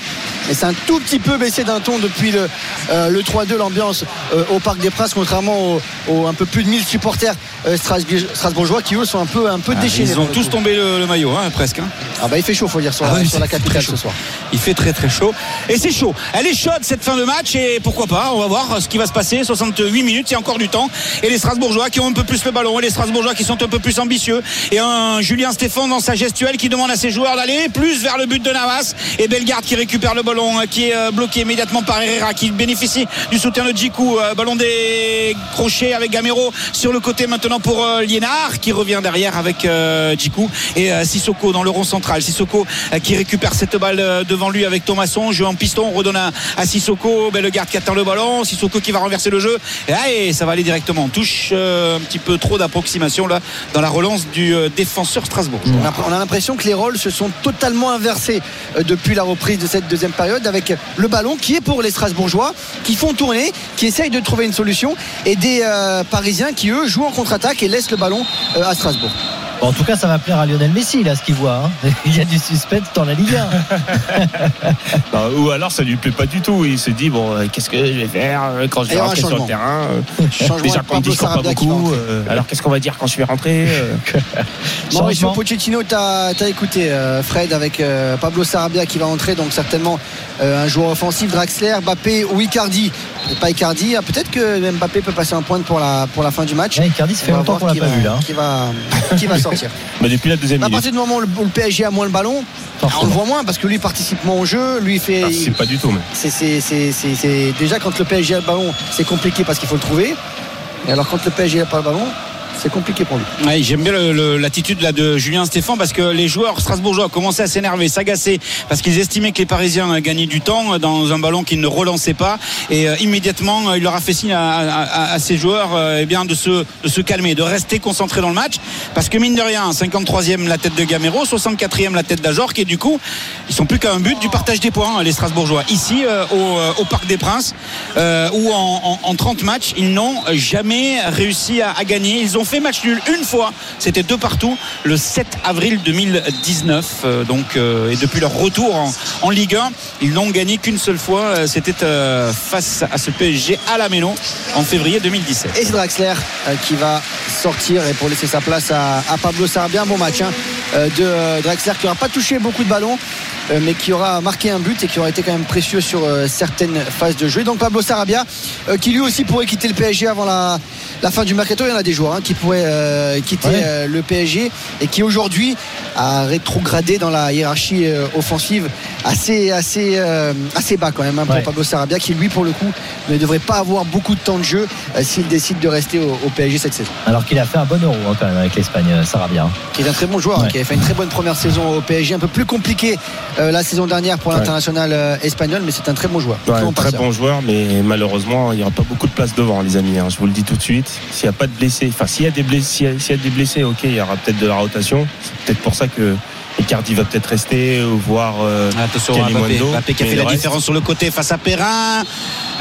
E: Mais c'est un tout petit peu baissé d'un ton depuis le, euh, le 3-2, l'ambiance euh, au Parc des Princes, contrairement aux, aux un peu plus de 1000 supporters euh, strasbourg- strasbourgeois qui eux sont un peu, un peu déchaînés.
D: Ils ont tous
E: coup.
D: tombé le, le maillot, hein, presque. hein.
E: Ah bah il fait chaud, faut dire, sur,
D: Ah
E: la, sur la capitale ce soir.
D: Il fait très très chaud. Et c'est chaud. Elle est chaude cette fin de match et pourquoi pas, on va voir ce qui va se passer. 68 minutes, il y a encore du temps. Et les Strasbourgeois qui ont un peu plus le ballon et les Strasbourgeois qui sont un peu plus ambitieux. Et un Julien Stéphane dans sa gestuelle qui demande à ses joueurs d'aller plus vers le but de Navas. Et Bellegarde qui récupère le ballon, euh, qui est euh, bloqué immédiatement par Herrera, qui bénéficie du soutien de Djikou. Euh, Ballon décroché avec Gamero sur le côté maintenant pour Liénard qui revient derrière avec Djikou et Sissoko dans le rond central. Sissoko qui récupère cette balle devant lui avec Thomasson. Jeu en piston, on redonne à, Sissoko. Bellegarde qui attend le ballon. Sissoko qui va renverser le jeu. Et, allez, ça va aller directement. Touche un petit peu trop d'approximation là dans la relance du défenseur Strasbourg.
E: On a, on a l'impression que les rôles se sont totalement inversés depuis la reprise de cette deuxième avec le ballon qui est pour les Strasbourgeois qui font tourner, qui essayent de trouver une solution et des euh, Parisiens qui eux jouent en contre-attaque et laissent le ballon euh, à Strasbourg.
C: Bon, en tout cas, ça va plaire à Lionel Messi, là, ce qu'il voit. hein. Il y a du suspense dans la Ligue 1.
F: Bah, ou alors ça lui plaît pas du tout. Il se dit bon, euh, qu'est-ce que je vais faire euh, quand je
E: Et
F: vais rentrer sur le terrain euh, Déjà qu'on dit pas beaucoup. euh, alors qu'est-ce qu'on va dire quand je vais rentrer
E: Mauricio
C: Changement.
E: Pochettino, t'as as écouté euh, Fred avec euh, Pablo Sarabia qui va entrer, donc certainement euh, un joueur offensif, Draxler, Mbappé ou Icardi. Et pas Icardi, Ah, peut-être que Mbappé peut passer un point pour la, pour la fin du match.
C: Ouais, Icardi, ça fait longtemps qu'on l'a pas vu, là.
E: Qui va, qui va sortir.
F: Bah, Depuis la deuxième
E: À partir du moment où le, PSG a moins le ballon, on le voit moins parce que lui participe moins au jeu, lui fait.
F: Ah, c'est pas du tout. mais.
E: c'est- déjà quand le PSG a le ballon, c'est compliqué parce qu'il faut le trouver. Et alors quand le PSG n'a pas le ballon, c'est compliqué pour lui.
D: J'aime bien l'attitude là de Julien Stéphane parce que les joueurs strasbourgeois commençaient à s'énerver, s'agacer parce qu'ils estimaient que les Parisiens euh, gagnaient du temps euh, dans un ballon qu'ils ne relançaient pas. Et euh, immédiatement il leur a fait signe à, ces joueurs eh bien de se, calmer, de rester concentrés dans le match. Parce que mine de rien 53e la tête de Gamero, 64e la tête d'Ajorc et du coup ils sont plus qu'à un but du partage des points les Strasbourgeois. Ici au, Parc des Princes où en 30 matchs ils n'ont jamais réussi à, à gagner. Ils ont fait match nul une fois. C'était deux partout le 7 avril 2019 euh, donc euh, et depuis leur retour en, Ligue 1 ils n'ont gagné qu'une seule fois. Euh, c'était face à ce PSG à la Méno en février 2017
E: Et c'est Draxler qui va sortir et pour laisser sa place à, Pablo Sarabia. Bon match hein, de euh, Draxler qui n'aura pas touché beaucoup de ballons. euh, mais qui aura marqué un but et qui aura été quand même précieux sur euh, certaines phases de jeu. Et donc Pablo Sarabia, euh, qui lui aussi pourrait quitter le PSG avant la, la fin du mercato. Il y en a des joueurs hein, qui pourraient euh, quitter
C: Ouais.
E: euh, le PSG et qui aujourd'hui a rétrogradé dans la hiérarchie euh, offensive assez, assez, euh, assez bas quand même hein, pour
C: Ouais.
E: Pablo Sarabia, qui lui pour le coup ne devrait pas avoir beaucoup de temps de jeu euh, s'il décide de rester au, au PSG cette saison.
C: Alors qu'il a fait un bon euro hein, quand même avec l'Espagne, euh, Sarabia. hein.
E: Qui est un très bon joueur, hein, qui avait fait une très bonne première saison au PSG, un peu plus compliqué euh, la saison dernière pour l'international euh, espagnol, mais c'est un très bon joueur.
F: Ouais,
E: bon
F: très
E: passeur.
F: bon joueur, mais malheureusement, il n'y aura pas beaucoup de place devant, les amis. hein, je vous le dis tout de suite. S'il n'y a pas de blessés, enfin, s'il y a des blessés, s'il y a- s'il y a des blessés, ok, il y aura peut-être de la rotation. C'est peut-être pour ça que Icardi va peut-être rester, ou voir. euh,
D: Attention Mbappé. Mbappé qui a fait la différence sur le côté face à Perrin.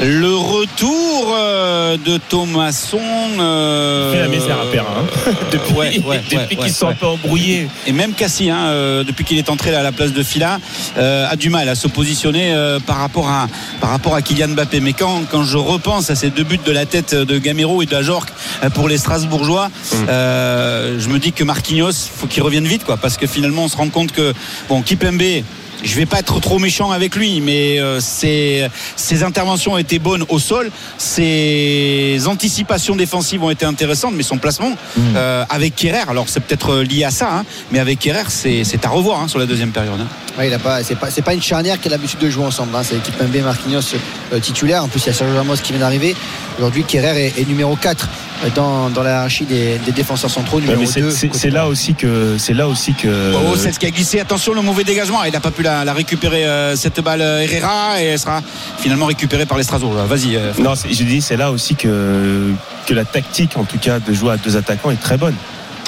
D: Le retour euh, de Thomasson. euh,
F: fait la misère à Perrin, hein. depuis
D: ouais, ouais,
F: depuis
D: ouais,
F: qu'ils
D: ouais,
F: sont
D: ouais.
F: un peu embrouillés.
D: Et même Cassie, hein, euh, depuis qu'il est entré là, à la place de Fila, euh, a du mal à se positionner euh, par, rapport à, par rapport à Kylian Mbappé. Mais quand, quand je repense à ces deux buts de la tête de Gamero et de Ajorc euh, pour les Strasbourgeois, euh, je me dis que Marquinhos, faut qu'il revienne vite, quoi, parce que finalement, on se rend compte que bon, Kipembe. Je vais pas être trop méchant avec lui, mais euh, ses, ses interventions ont été bonnes au sol, ses anticipations défensives ont été intéressantes, mais son placement euh, avec Kerrer, alors c'est peut-être euh, lié à ça, hein, mais avec Kerrer, c'est à revoir hein, sur la deuxième période. hein.
E: Ouais, il a pas, c'est pas, une charnière qui a l'habitude de jouer ensemble. C'est l'équipe MB Marquinhos euh, titulaire. En plus, il y a Sergio Ramos qui vient d'arriver. Aujourd'hui, Kerrer est, est numéro 4 dans, dans la hiérarchie des, des défenseurs centraux.
F: Ouais,
E: Numéro
F: mais c'est-
E: 2.
F: c'est c'est là aussi que c'est là aussi que.
D: Oh, c'est ce qui a glissé. Attention, le mauvais dégagement. Il n'a pas pu la, la récupérer, euh, cette balle euh, Herrera, et elle sera finalement récupérée par les. Vas-y. euh,
F: Non, c'est- je dis c'est là aussi que que la tactique, en tout cas, de jouer à deux attaquants est très bonne.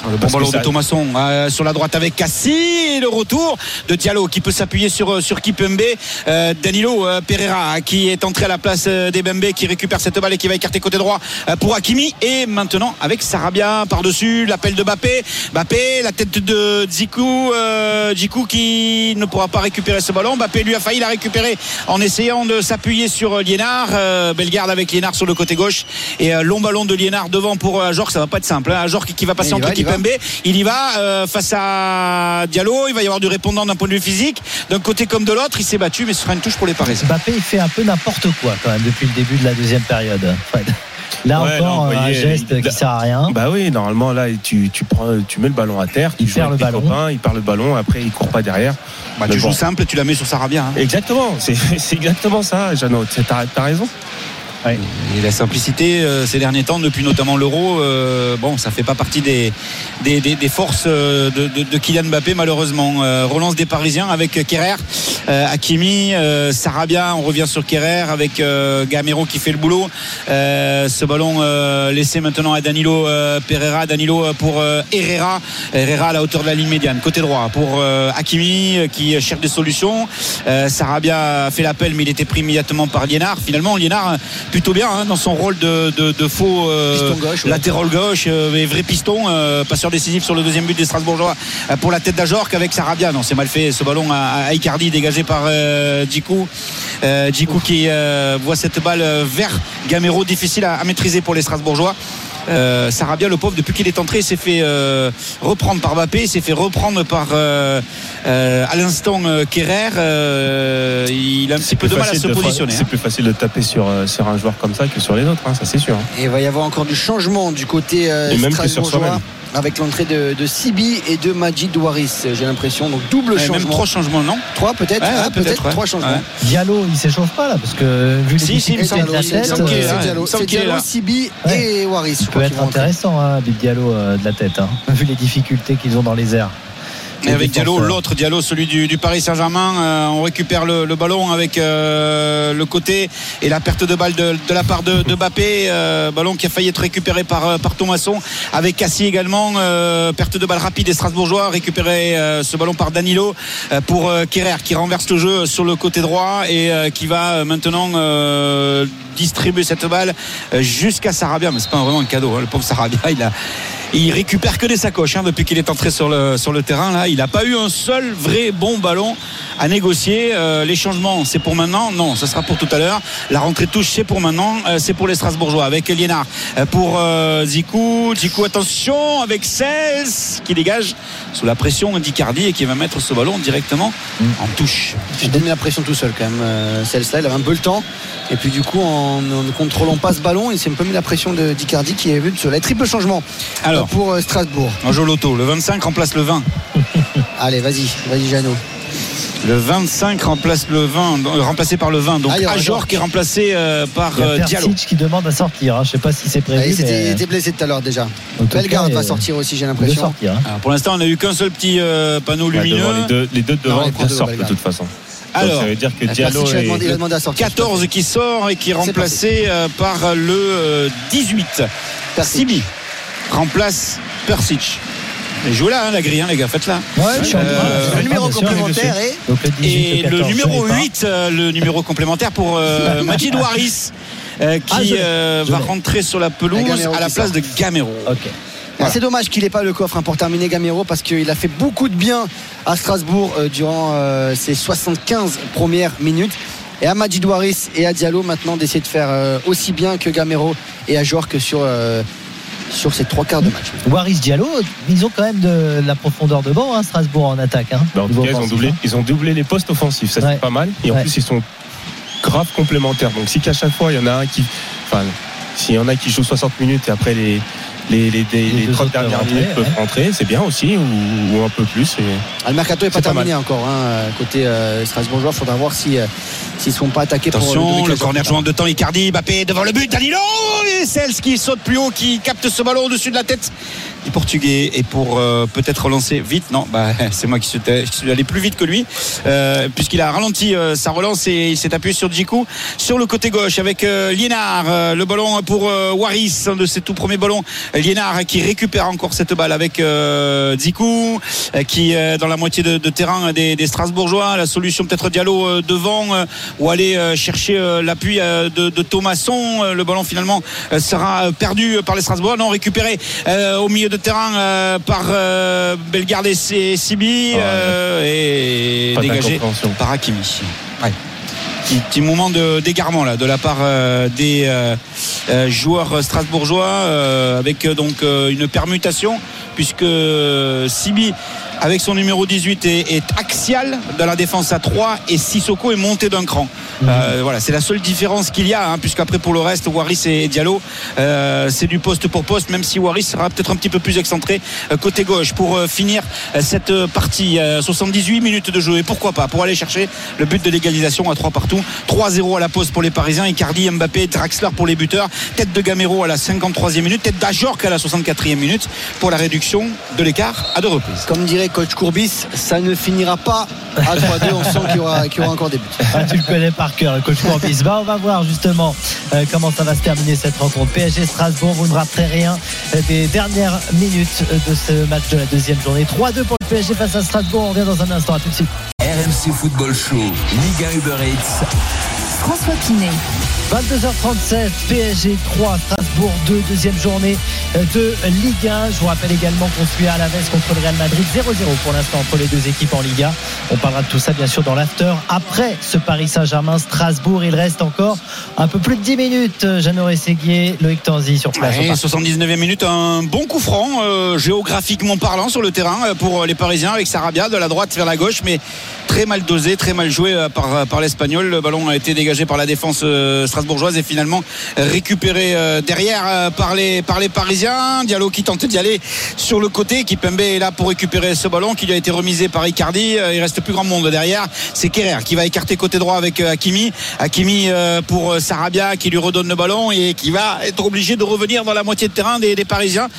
D: Le bon ballon de Thomasson euh, sur la droite avec Cassi et le retour de Diallo qui peut s'appuyer sur, euh, sur Kipembe. Euh, Danilo euh, Pereira qui est entré à la place euh, des Bembe qui récupère cette balle et qui va écarter côté droit pour Hakimi. Et maintenant avec Sarabia par-dessus, l'appel de Bappé. Bappé, la tête de Dzikou. Euh, Dzikou qui ne pourra pas récupérer ce ballon. Bappé lui a failli la récupérer en essayant de s'appuyer sur Liénard. Euh, Bellegarde avec Liénard sur le côté gauche. Et euh, long ballon de Liénard devant pour Ajorc. Ça va pas être simple. Hein. Qui va passer entre
E: va, il y va.
D: Kipembe. Il y va euh, face à Diallo. Il va y avoir du répondant d'un point de vue physique. D'un côté comme de l'autre. Il s'est battu, mais ce sera une touche pour les Parisiens.
C: Mbappé il fait un peu n'importe quoi quand même depuis le début de la deuxième période. Fred. Là
F: Ouais,
C: encore
F: non,
C: un
F: voyez,
C: geste
F: il-
C: qui sert à rien.
F: Bah oui, normalement là, tu, tu prends, tu mets le ballon à terre, tu
C: Il
F: joues
C: perd
F: avec
C: le ballon.
F: copains, il perd le ballon, après il court pas derrière.
D: Bah, tu
F: bon.
D: joues simple, tu la mets sur Sarabia. hein.
F: Exactement, c'est exactement ça, Jeannot. T'as raison.
D: La simplicité euh, ces derniers temps, depuis notamment l'Euro, euh, bon, ça fait pas partie des, des, des- des forces euh, de, de- de Kylian Mbappé malheureusement. Euh, relance des Parisiens avec Kerrer, euh, Hakimi, euh, Sarabia. On revient sur Kerrer avec Gamero qui fait le boulot. Ce ballon laissé maintenant à Danilo Pereira, Danilo pour Herrera, Herrera à la hauteur de la ligne médiane, côté droit pour Hakimi qui cherche des solutions. Sarabia fait l'appel, mais il était pris immédiatement par Liénard. Finalement, Liénard euh, plutôt bien hein, dans son rôle de, de- de faux euh,
E: gauche,
D: latéral gauche, euh, mais vrai piston, euh, passeur décisif sur le deuxième but des Strasbourgeois euh, pour la tête d'Ajorc avec Sarabia. Non, c'est mal fait ce ballon à, à Icardi dégagé par euh, Djikou. Euh, Djikou qui euh, voit cette balle vers Gamero, difficile à, à maîtriser pour les Strasbourgeois. Euh, Sarabia, le pauvre, depuis qu'il est entré, s'est fait euh, reprendre par Mbappé, s'est fait reprendre par euh, euh, à l'instant euh, Kerrer. Euh, il a un petit peu de mal à se positionner.
F: C'est
D: hein.
F: plus facile de taper sur, euh, sur un joueur comme ça que sur les autres, hein, ça c'est sûr. hein.
E: Et il va y avoir encore du changement du côté euh,
F: Et même que sur
E: strasbourgeois
F: soi-même.
E: Avec l'entrée de, de Sibi et de Majid Waris, j'ai l'impression. Donc double
D: Ouais, même
E: changement.
D: trois changements, non
E: Trois peut-être
D: Ouais,
E: Ah,
D: ouais, peut-être,
E: peut-être
D: ouais.
E: trois changements.
D: Ouais.
C: Diallo il s'échauffe pas là parce que vu les
D: Si, si, il
C: de la
E: C'est
C: tête, euh,
E: c'est Diallo, Diallo. Sibi
C: Ouais.
E: et Waris.
C: ça peut être intéressant hein, Diallo euh, de la tête hein, vu les difficultés qu'ils ont dans les airs.
D: Et avec Diallo, l'autre Diallo, celui du, du Paris Saint-Germain, euh, on récupère le, le ballon avec euh, le côté et la perte de balle de, de la part de, de Mbappé, euh, ballon qui a failli être récupéré par, par Thomasson, avec Cassie également, perte de balle rapide des Strasbourgeois, récupéré ce ballon par Danilo pour Kerrer qui renverse le jeu sur le côté droit et qui va maintenant distribuer cette balle jusqu'à Sarabia, mais c'est pas vraiment un cadeau, hein, le pauvre Sarabia, il a il récupère que des sacoches hein, depuis qu'il est entré sur le, sur le terrain. Là, il n'a pas eu un seul vrai bon ballon à négocier. Euh, les changements, c'est pour maintenant Non, ce sera pour tout à l'heure. La rentrée de touche, c'est pour maintenant. Euh, c'est pour les Strasbourgeois avec Liénard. Euh, pour euh, Zikou. Zikou, attention, avec 16 qui dégage sous la pression d'Icardi et qui va mettre ce ballon directement en touche.
E: A mis la pression tout seul quand même. Euh, Celle-là, il avait un peu le temps. Et puis du coup, en ne contrôlant pas ce ballon, il s'est un peu mis la pression de d'Icardi qui est vu de cela. Triple changement
D: Alors,
E: pour Strasbourg.
D: en jeu loto, le 25 remplace le 20.
E: Allez, vas-y, vas-y Jeannot.
D: Le 25 remplace le 20, euh, remplacé par le 20. Donc
E: Ah,
D: Ajor qui est remplacé euh, par
C: Il y a
D: euh, Diallo.
C: Persic qui demande à sortir. hein. Je sais pas si c'est
E: Ah,
C: prévu.
E: il, s'était-
C: mais
E: il était blessé tout à l'heure déjà. Bellegarde va
C: euh,
E: sortir aussi, j'ai l'impression.
C: hein.
D: Pour l'instant, on n'a eu qu'un seul petit euh, panneau
F: Ouais,
D: lumineux.
F: devant les, deux, les deux de devant
E: les devant,
F: sortent de toute façon.
D: Alors,
F: Donc ça veut dire que
E: Ah,
F: Diallo
E: demandé-
F: est.
E: demandé à sortir.
D: 14 qui sort et qui est remplacé euh, par le euh, 18.
E: Persic.
D: Sibi remplace Persic. Et jouez là, hein, la grille, hein, les gars.
C: Ouais, en
D: Euh,
E: Le numéro complémentaire est
C: Donc le 18,
D: Et le
C: 14,
D: numéro
C: je l'ai pas.
D: 8, euh, le numéro complémentaire pour euh, Majid Waris, euh,
C: Ah,
D: qui euh, va rentrer sur la pelouse
E: Gamero
D: à la place de Gamero.
E: Ah, C'est dommage qu'il n'ait pas le coffre hein, pour terminer Gamero parce qu'il a fait beaucoup de bien à Strasbourg durant ses 75 premières minutes. Et à Majid Waris et à Diallo maintenant d'essayer de faire aussi bien que Gamero et à que sur, sur ces trois quarts de match.
C: Waris Diallo, ils ont quand même de la profondeur de banc, hein, Strasbourg en attaque. Hein,
F: Bah, en tout cas, ils ont, doublé,
C: hein.
F: ils ont doublé les postes offensifs, ça
C: Ouais.
F: c'est pas mal. Et en
C: Ouais.
F: plus, ils sont grave complémentaires. Donc si qu'à chaque fois, il y en a un qui. Enfin, s'il y en a qui joue 60 minutes et après les. Les, les, les, les
C: deux
F: 30
C: autres peuvent
F: dernières
C: rentrer,
F: minutes peuvent
C: ouais.
F: rentrer, c'est bien aussi, ou, ou un peu plus. et-
E: Ah, le mercato n'est pas terminé encore hein, côté euh, Strasbourgeois. Il faudra voir si, euh, s'ils ne sont pas attaqués pour
D: Attention,
E: Ludovic
D: le
E: Ajor.
D: corner jouant de temps, Icardi, Mbappé devant le but, Danilo et Cels qui saute plus haut, qui capte ce ballon au-dessus de la tête du Portugais et pour euh, peut-être relancer vite. Non, bah, c'est moi qui suis, qui suis allé plus vite que lui euh, puisqu'il a ralenti euh, sa relance et il s'est appuyé sur Djikou sur le côté gauche avec euh, euh, le ballon pour euh, Waris, un de ses tout premiers ballons Liénard qui récupère encore cette balle avec euh, Zikou euh, qui est dans la moitié de, de terrain des, des Strasbourgeois. La solution peut-être Diallo euh, devant euh, ou aller euh, chercher euh, l'appui euh, de, de Thomasson. Euh, Le ballon finalement euh, sera perdu par les Strasbourgeois. Non, récupéré euh, au milieu de terrain euh, par euh, Bellegarde et Sibi
F: Ouais.
D: euh, et
F: Pas
D: dégagé par Hakimi. Ouais. Petit, moment de- d'égarement là de la part euh, des euh, euh, joueurs strasbourgeois euh, avec euh, donc euh, une permutation puisque Sibi avec son numéro 18 est, est axial dans la défense à 3 et Sissoko est monté d'un cran. Euh, voilà, c'est la seule différence qu'il y a, hein, puisqu'après pour le reste, Waris et Diallo, euh, c'est du poste pour poste, même si Waris sera peut-être un petit peu plus excentré euh, côté gauche pour finir cette partie. Euh, 78 minutes de jeu et pourquoi pas pour aller chercher le but de l'égalisation à 3 partout. 3-0 à la pause pour les Parisiens. Icardi, Mbappé, Draxler pour les buteurs. Tête de Gamero à la 53e minute, tête d'Ajorc à la 64e minute pour la réduction de l'écart à deux reprises.
E: Comme dirait coach Courbis, ça ne finira pas à 3-2. On sent qu'il y aura, qu'il y aura encore des buts.
C: Ah, tu le connais par cœur, le coach Courbis. Bah, on va voir justement euh, comment ça va se terminer cette rencontre. PSG Strasbourg, vous ne raterez rien des dernières minutes de ce match de la deuxième journée. 3-2 pour le PSG face à Strasbourg. On revient dans un instant. À tout de suite.
B: RMC Football Show, Liga Uber Eats.
A: François Pinet.
C: 22h37, PSG 3, Strasbourg 2, deuxième journée euh, de Ligue 1. Je vous rappelle également qu'on suit à la veste contre le Real Madrid 0-0 pour l'instant entre les deux équipes en Liga. On parlera de tout ça bien sûr dans l'after. Après ce Paris Saint-Germain, Strasbourg, il reste encore un peu plus de 10 minutes. Jeannot Séguier, Loïc Tanzi sur place.
D: Ouais, 79e minute, un bon coup franc, euh, géographiquement parlant sur le terrain euh, pour les Parisiens avec Sarabia de la droite vers la gauche, mais très mal dosé, très mal joué euh, par, par l'Espagnol. Le ballon a été dégagé par la défense euh, strasbourgeoise et finalement récupéré euh, derrière euh, par les, par les Parisiens. Diallo qui tente d'y aller sur le côté. Kipembe est là pour récupérer ce ballon qui lui a été remisé par Icardi. Euh, Il reste plus grand monde derrière. C'est Kerrer qui va écarter côté droit avec Hakimi. Hakimi pour Sarabia qui lui redonne le ballon et qui va être obligé de revenir dans la moitié de terrain des, des Parisiens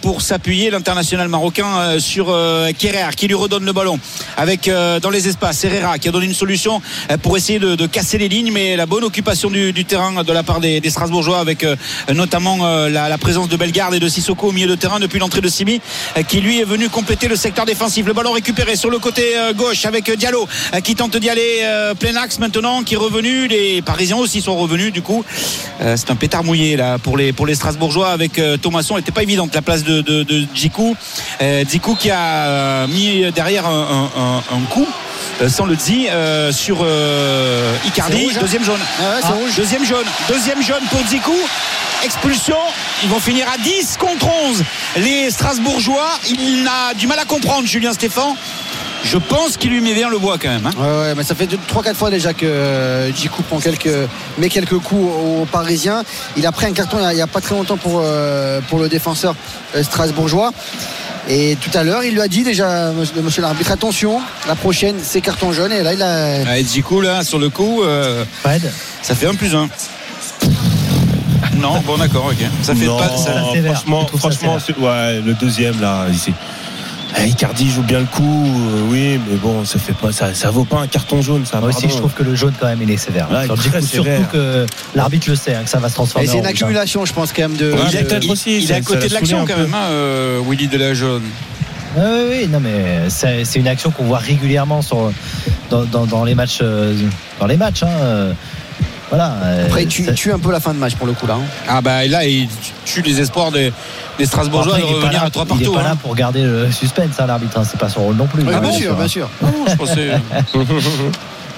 D: pour s'appuyer l'international marocain sur Kerrer qui lui redonne le ballon avec dans les espaces Herrera qui a donné une solution pour essayer de casser les lignes mais la bonne occupation du, terrain de la part des, Strasbourgeois avec euh, notamment euh, la, présence de Bellegarde et de Sissoko au milieu de terrain depuis l'entrée de Simi euh, qui lui est venu compléter le secteur défensif. Le ballon récupéré sur le côté gauche avec Diallo qui tente d'y aller plein axe maintenant qui est revenu. Les Parisiens aussi sont revenus du coup. C'est un pétard mouillé là pour les pour les Strasbourgeois avec Thomasson. Elle n'était pas évidente la place de, de, de qui a mis derrière un, coup sans le dire euh, sur euh, Icardi
E: rouge, hein
D: deuxième jaune
E: Ah ouais, c'est rouge.
D: deuxième jaune deuxième jaune pour Djikou expulsion ils vont finir à 10 contre 11 les Strasbourgeois il a du mal à comprendre Julien Stéphan je pense qu'il lui met bien le bois quand même hein.
E: Ouais, ouais, mais ça fait 3-4 fois déjà que euh, prend quelques, met quelques coups aux Parisiens. Il a pris un carton il a- n'y a, pas très longtemps pour, euh, pour le défenseur euh, strasbourgeois. Et tout à l'heure, il lui a dit déjà, monsieur, monsieur l'arbitre, attention, la prochaine, c'est carton jaune. Et là, il a.
D: Ouais, Djikou là sur le coup euh,
C: Fred,
D: ça fait 1 plus 1 non bon d'accord ok ça fait
F: Non,
D: pas ça-
F: franchement, franchement ouais, le deuxième là, ici. Eh, Icardi joue bien le coup, euh, oui, mais bon, ça fait pas, ça, ça vaut pas un carton jaune, ça.
C: moi aussi, je trouve que le jaune, quand même, il est sévère.
F: Ouais,
C: surtout que l'arbitre le sait, hein, que ça va se
E: Et
C: transformer
E: c'est
C: en
E: une
C: hein.
E: accumulation, je pense, quand même, de.
F: Ouais,
D: il, est- il-
F: aussi,
D: il est à côté de l'action quand même, hein, euh, Willy de la Jaune.
C: Oui, oui, oui, non, mais c'est c'est une action qu'on voit régulièrement sur, dans, dans- dans les matchs. euh, Dans les matchs hein, euh, voilà. euh,
E: Après, il tue,
C: ça-
E: il tue un peu la fin de match pour le coup là. hein.
D: Ah bah là, il tue les espoirs des, des Strasbourgeois
C: Après,
D: de
C: il est pas
D: revenir
C: là-
D: à 3
C: Il est
D: partout.
C: pas là
D: hein.
C: pour garder le suspense, hein, l'arbitre. hein, C'est pas son rôle non plus.
E: Oui,
D: Ah
E: bien
D: bon,
E: sûr, bien sûr.
D: Non, je pensais-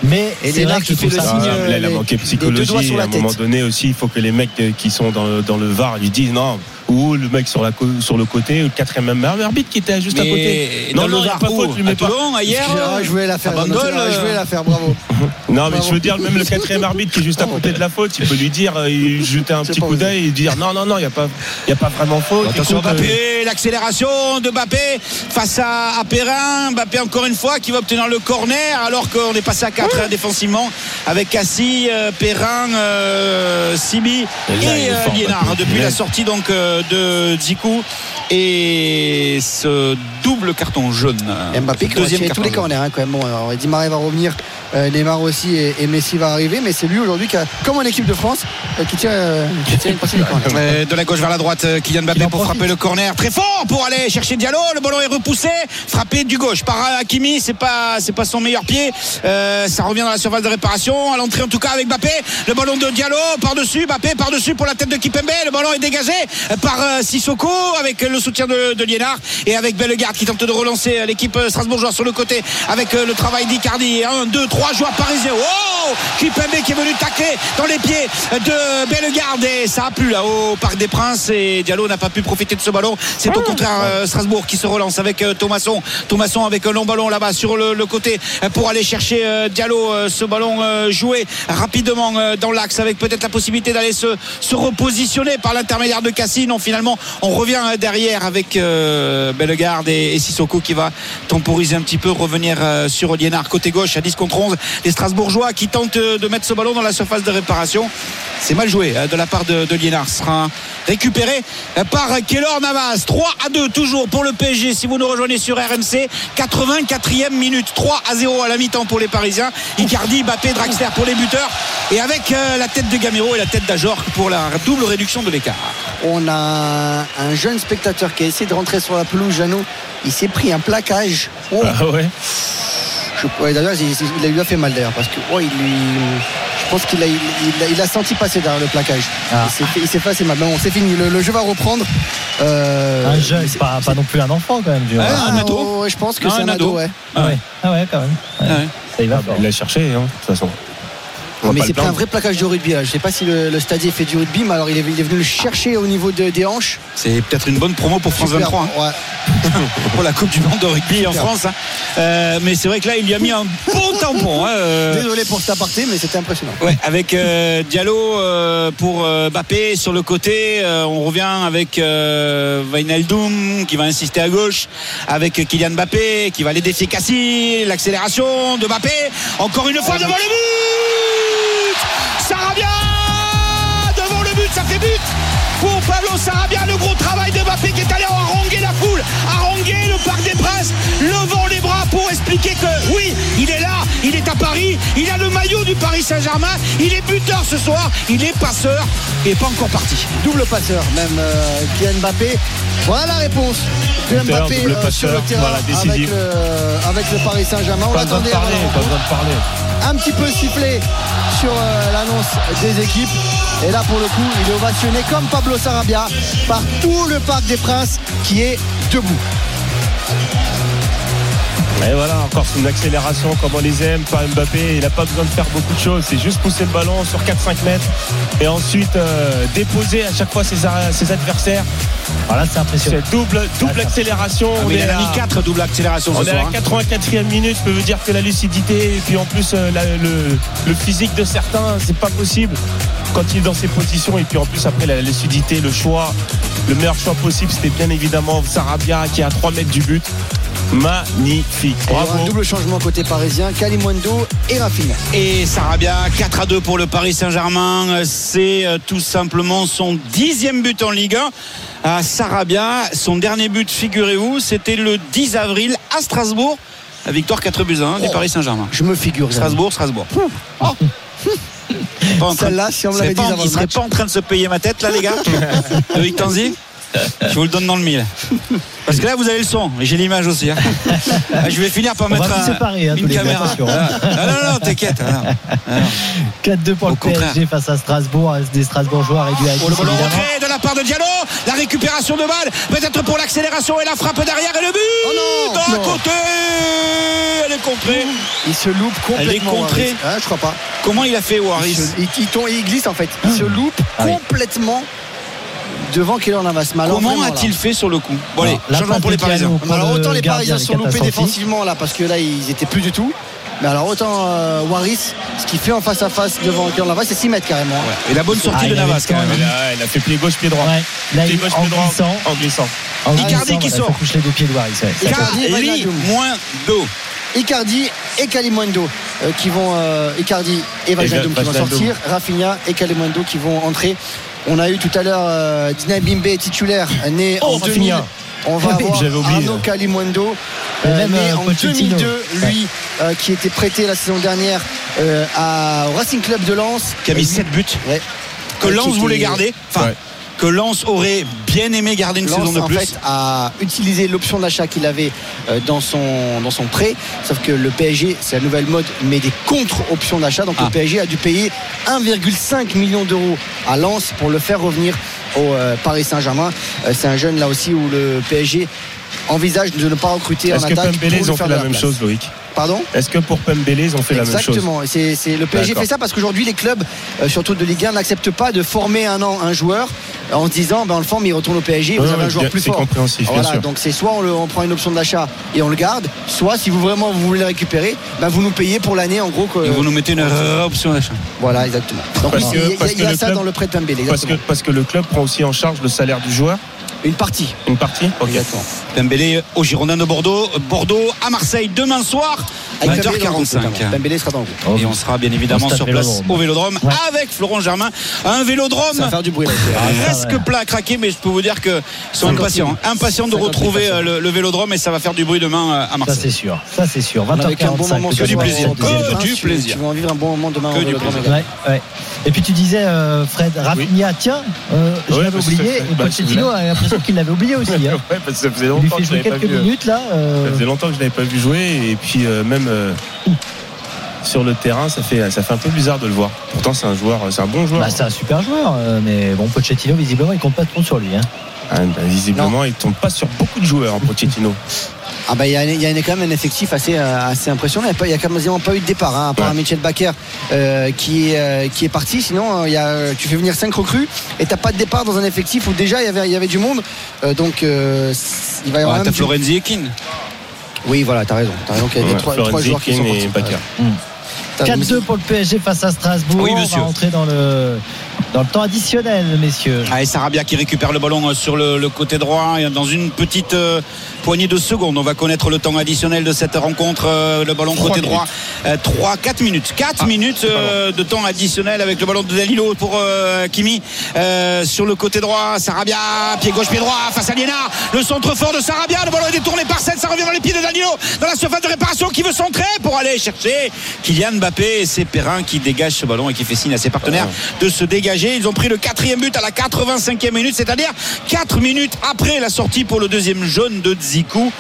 C: Mais c'est
E: Lénard
C: vrai que
E: qui
C: je
E: fait
C: trouve
E: le
C: ça-
E: signe,
F: Ah,
E: euh,
F: là, il a
E: les-
F: manqué psychologie. À un moment donné aussi, il faut que les mecs euh, qui sont dans, dans le VAR lui disent non, ou le mec sur, la, sur le côté, ou le quatrième même arbitre qui était juste à côté. Non,
D: le VAR,
F: pas faute, lui
D: à
F: mets pas.
D: Toulon, hier
E: je voulais la faire.
D: à Bandol,
E: Je voulais la faire, bravo.
F: Non, mais
E: Bravo.
F: je veux dire, même le quatrième arbitre qui est juste à côté de la faute, il peut lui dire, euh, il jeter un petit coup d'œil et dire non, non, non, il n'y a, pas- il y a pas vraiment faute.
D: Attention
F: Écoute, euh,
D: Mbappé, l'accélération de Mbappé face à, à Perrin. Mbappé encore une fois qui va obtenir le corner alors qu'on est passé à 4 défensivement avec Cassie, euh, Perrin, euh, Sibi
F: Et là,
D: euh, Liénard
F: Mbappé.
D: depuis la sortie donc euh, de Zikou et ce double carton jaune.
E: Mbappé qui tirer tous les
D: jaune.
E: corners hein, quand même. Bon, alors, Di Maria va revenir Euh, Neymar aussi et, et Messi va arriver, mais c'est lui aujourd'hui qui a, comme en équipe de France, euh, qui tient, euh, qui tient une partie du corner.
D: Euh, de la gauche vers la droite, euh, Kylian Mbappé pour frapper le corner très fort pour aller chercher Diallo. Le ballon est repoussé, frappé du gauche par Hakimi. C'est pas, c'est pas son meilleur pied. Euh, ça revient dans la surface de réparation. À l'entrée en tout cas avec Mbappé. Le ballon de Diallo par dessus, Mbappé par dessus pour la tête de Kipembe. Le ballon est dégagé par euh, Sissoko avec le soutien de, de Liénard et avec Bellegarde qui tente de relancer euh, l'équipe strasbourgeoise sur le côté avec euh, le travail d'Icardi. 1, 2, 3 joueurs parisiens. Oh Kipembe qui est venu tacler dans les pieds de Bellegarde et ça a plu là au Parc des Princes et Diallo n'a pas pu profiter de ce ballon. C'est au contraire euh, Strasbourg qui se relance avec euh, Thomasson. Thomasson avec un long ballon là-bas sur le, le côté euh, pour aller chercher Diallo. Ce ballon joué rapidement dans l'axe avec peut-être la possibilité d'aller se, se repositionner par l'intermédiaire de Cassine. Non, finalement, on revient derrière avec euh, Bellegarde et, et Sissoko qui va temporiser un petit peu, revenir euh, sur Liénard côté gauche à 10 contre 11. Les Strasbourgeois qui tentent de mettre ce ballon dans la surface de réparation. C'est mal joué euh, de la part de, de. Ce sera récupéré par Kellor Navas. 3 à 2 toujours pour le PSG. Si vous nous rejoignez sur RMC, 84e minute. 3 à 0 à la mi-temps pour les Parisiens. Icardi, Mbappé, Draxler pour les buteurs. Et avec euh, la tête de Gamero et la tête d'Ajor pour la double réduction de l'écart.
E: On a un jeune spectateur qui a essayé de rentrer sur la pelouse, Jeannot. Il s'est pris un plaquage. Oh,
F: Ah ouais.
E: Je- ouais, d'ailleurs, il, il- il lui a fait mal d'ailleurs parce que oh, il lui, je pense qu'il a, il, il a, il a senti passer derrière le plaquage.
C: Ah.
E: Il s'est fait- assez mal. Mais bon, c'est fini. Le, le jeu va reprendre. Euh,
C: Un jeune,
E: c'est-
C: pas, pas non plus un enfant quand même. Du
D: Ouais,
E: Ah,
D: un ado.
E: oh, je pense que
D: Non,
E: c'est un,
D: un
E: ado,
D: ado.
E: ouais.
C: Ah ouais. ah ouais, quand même. Ouais.
D: Ouais.
C: Ça y va
F: Ah bah, il l'a cherché, hein, de toute façon.
E: Mais c'est un vrai plaquage de rugby. là. Je sais pas si le, le stadier fait du rugby, mais alors il est, il est venu le chercher au niveau de- des hanches.
D: C'est peut-être une bonne promo pour France
E: Super.
D: 23. hein.
E: Ouais.
D: pour la Coupe du Monde de rugby en. France. hein. Euh, mais c'est vrai que là, il lui a mis un bon tampon. hein, euh,
E: Désolé pour cet aparté, mais c'était impressionnant.
D: Ouais, avec euh, Diallo euh, pour euh, Mbappé sur le côté. euh, on revient avec euh, Wijnaldum qui va insister à gauche, avec Kylian Mbappé qui va aller défier Cassie. L'accélération de Mbappé. Encore une fois devant le but. Sarabia devant le but, ça fait but pour Pablo Sarabia. Le gros travail de Mbappé qui est allé haranguer la foule, haranguer le Parc des Princes, les bras pour expliquer que oui, il est là, il est à Paris, il a le maillot du Paris Saint-Germain, il est buteur ce soir, il est passeur et pas encore parti.
E: Double passeur, même euh, Kylian Mbappé. Voilà la réponse
F: Buteur,
E: Mbappé
F: double
E: euh, sur le
F: passeur,
E: terrain
F: voilà,
E: avec,
F: décisif.
E: le, avec le Paris Saint-Germain. On l'attendait
F: pas besoin de parler.
E: un petit peu sifflé sur euh, l'annonce des équipes. Et là, pour le coup, il est ovationné comme Pablo Sarabia par tout le Parc des Princes qui est debout.
F: Et voilà, encore une accélération comme on les aime par Mbappé. Il n'a pas besoin de faire beaucoup de choses. C'est juste pousser le ballon sur 4-5 mètres et ensuite euh, déposer à chaque fois ses, ses adversaires.
C: Voilà, c'est impressionnant.
F: C'est double, double accélération.
D: Ah,
F: on
D: il
F: est
D: a
F: à-
D: mis 4 double accélération
F: On
D: ce
F: est à la
D: hein.
F: 84e minute, je peux vous dire que la lucidité et puis en plus euh, la- le, le physique de certains, c'est pas possible quand il est dans ces positions et puis en plus après la lucidité, le choix, le meilleur choix possible, c'était bien évidemment Sarabia qui est à 3 mètres du but. Magnifique.
E: Un
F: Bravo.
E: double changement côté parisien, Kalimundo et Rafinha.
D: Et Sarabia, 4 à 2 pour le Paris Saint-Germain. C'est euh, tout simplement son dixième but en Ligue 1 à Sarabia. Son dernier but, figurez-vous, c'était le 10 avril à Strasbourg. La victoire 4 buts à 1 du
E: Oh.
D: Paris Saint-Germain.
E: Je me figure.
D: Strasbourg, Strasbourg. Oh. Pas en train de-
E: Celle-là, si on me l'avait dit avant
D: il serait
E: match.
D: pas en train de se payer ma tête là les gars Loïc Tanzi je vous le donne dans le mille parce que là vous avez le son et j'ai l'image aussi hein. Ah, je vais finir par
C: On
D: mettre un-
C: séparer, hein,
D: une caméra
C: attention.
D: Ah, non non t'inquiète non. Non.
C: 4-2 pour
D: Au
C: le
D: contraire.
C: PSG face à Strasbourg. Des Strasbourgeois réduits à 10
D: Oh, le de la part de Diallo la récupération de balle peut-être pour l'accélération et la frappe derrière et le but
E: Oh non,
D: côté elle est contrée
E: Il se loupe complètement.
D: Elle est contrée.
E: Ah, je crois pas.
D: comment il a fait
E: Il,
D: Waris
E: se- il- il tombe- il glisse en fait. Il se loupe
C: Ah oui.
E: Devant Keylor Navas.
D: Comment a-t-il fait sur le coup bon allez changement pour les Parisiens
E: Alors autant les Parisiens se sont loupés défensivement là parce que là ils étaient plus du tout. Mais alors autant euh, Waris, ce qu'il fait en face à face devant Keylor Navas, c'est 6 mètres carrément. hein.
D: et la bonne sortie
C: Ah,
D: de Navas quand même
F: Il a, il a fait pied gauche, pied droit.
C: Ouais. Là,
F: Pied
C: il,
F: gauche,
C: en
F: pied droit.
C: glissant,
F: En glissant.
C: en
D: Icardi
C: glissant,
D: qui sort.
C: toucher les deux pieds de Waris. ouais.
E: Icardi,
D: Icardi moins d'eau
E: Icardi et Kalimundo euh, qui vont euh, Icardi et Wijnaldum qui vont sortir, Rafinha et Kalimundo qui vont entrer. On a eu tout à l'heure euh, Dina Bimbe titulaire né
F: Oh,
E: en 2000.
F: Rafinha.
E: On va
C: Oui,
E: avoir
F: j'avais oublié.
E: Arnaud Calimundo,
C: Et
E: euh, né
C: euh,
E: en
C: Pochettino.
E: 2002, lui, euh, qui était prêté la saison dernière euh, à, au Racing Club de Lens.
D: Qui a mis
E: Euh,
D: 7 buts.
E: ouais.
D: Que Lens voulait garder. Enfin,
F: Ouais.
D: Que Lens aurait bien aimé garder une
E: Lens,
D: saison de
E: en
D: plus.
E: fait, a utilisé l'option d'achat qu'il avait euh, dans son, dans son prêt. Sauf que le PSG, c'est la nouvelle mode, met des contre-options d'achat. Donc
D: Ah.
E: le PSG a dû payer 1,5 million d'euros à Lens pour le faire revenir au euh, Paris Saint-Germain. Euh, c'est un jeune là aussi où le PSG envisage de ne pas recruter en
F: Est-ce que
E: attaque.
F: Pembele,
E: pour
F: ils ont
E: faire
F: fait la même
E: place.
F: chose, Loïc
E: Pardon
F: Est-ce que pour Pembele, ils ont fait la même chose
E: Exactement. C'est, c'est- le PSG fait ça parce qu'aujourd'hui, les clubs, euh, surtout de Ligue 1, n'acceptent pas de former un an un joueur euh, en se disant ben, on le forme, il retourne au PSG, vous
F: Ouais,
E: avez un joueur
F: bien-
E: plus
F: c'est
E: fort.
F: compréhensif, bien
E: Voilà,
F: sûr.
E: donc c'est soit on, le- on prend une option d'achat et on le garde, soit si vous vraiment vous voulez le récupérer, ben, vous nous payez pour l'année en gros. que-
D: Et vous nous mettez une option d'achat.
E: Voilà, exactement. Donc
F: Parce
E: il y a- y ça
F: club-
E: dans le prêt de Pembele,
F: parce
E: exactement.
F: que, parce que le club prend aussi en charge le salaire du joueur,
E: Une partie.
F: une partie Ok.
E: Exactement.
D: Pembele au Girondin de Bordeaux. Bordeaux à Marseille demain soir,
E: Avec groupe,
D: 20h45.
E: notamment. Pembele sera dans le groupe.
D: Et on sera bien évidemment sur place au Vélodrome
C: Ouais.
D: avec Florent Germain. Un Vélodrome
E: Ça va faire du bruit là.
D: presque
C: ouais.
D: plat à craquer, mais je peux vous dire qu'ils sont
E: 50
D: impatients. Impatients de
E: 50
D: retrouver euh, le, le Vélodrome et ça va faire du bruit demain euh, à
C: Ça
D: Marseille.
C: c'est sûr. Ça c'est sûr.
E: On a vécu un bon
C: 20h45.
E: moment
D: que du plaisir. Que du plaisir.
E: Tu vas en vivre un bon moment demain
D: Que
E: au
D: du
E: Vélodrome
D: plaisir.
E: également.
C: Ouais, ouais. Et puis tu disais, euh, Fred, Rafinha, tiens, euh, je
F: Ouais,
C: l'avais
F: que
C: oublié.
F: ça
C: Et Pochettino a l'impression qu'il l'avait oublié aussi. hein.
F: Ouais, parce que ça faisait
C: Il lui
F: longtemps
C: fait
F: que je
C: jouer
F: pas
C: quelques
F: vu. euh,
C: minutes là. euh,
F: Ça faisait longtemps que je l'avais pas vu jouer et puis euh, même euh, sur le terrain, ça fait ça fait un peu bizarre de le voir. Pourtant, c'est un joueur, c'est un bon joueur.
C: bah, c'est un super joueur, mais bon, Pochettino, visiblement, il compte pas trop sur lui. Hein.
F: Ah, bah, visiblement, il tombe pas sur beaucoup de joueurs, hein, Pochettino.
E: Ah bah il y a, il y a quand même un effectif assez, euh, assez impressionnant. Il n'y a, quasiment pas eu de départ, hein, à part
F: Ouais.
E: Michel Baker euh, qui, est, euh, qui est parti. Sinon, euh, il y a, tu fais venir 5 recrues et t'as pas de départ dans un effectif où déjà il y avait, il y avait du monde. Euh, donc euh, il va y avoir
D: Ouais, T'as Florenzi et Keane.
E: Oui, voilà, t'as raison. T'as raison qu'il y a
F: Ouais,
E: trois, joueurs qui sont partis.
F: Baker.
E: T'as-
C: 4-2 pour le PSG face à Strasbourg.
D: Oui,
C: On
D: monsieur.
C: va rentrer dans le, dans le temps additionnel, messieurs.
D: Ah, et Sarabia qui récupère le ballon euh, sur le, le côté droit et dans une petite euh, poignée de secondes. On va connaître le temps additionnel de cette rencontre. euh, le ballon côté
F: minutes.
D: droit. 3, 4 minutes. 4
F: Ah,
D: minutes euh, de temps additionnel avec le ballon de Danilo pour Kimi sur le côté droit. Sarabia, pied gauche, pied droit face à Liena. Le centre fort de Sarabia. Le ballon est détourné par 7. Ça revient dans les pieds de Danilo dans la surface de réparation qui veut centrer pour aller chercher Kylian Mbappé. Et c'est Perrin qui dégage ce ballon et qui fait signe à ses partenaires de se dégager. Ils ont pris le quatrième but à la 85e minute, c'est-à-dire 4 minutes après la sortie pour le deuxième jaune de Zikou.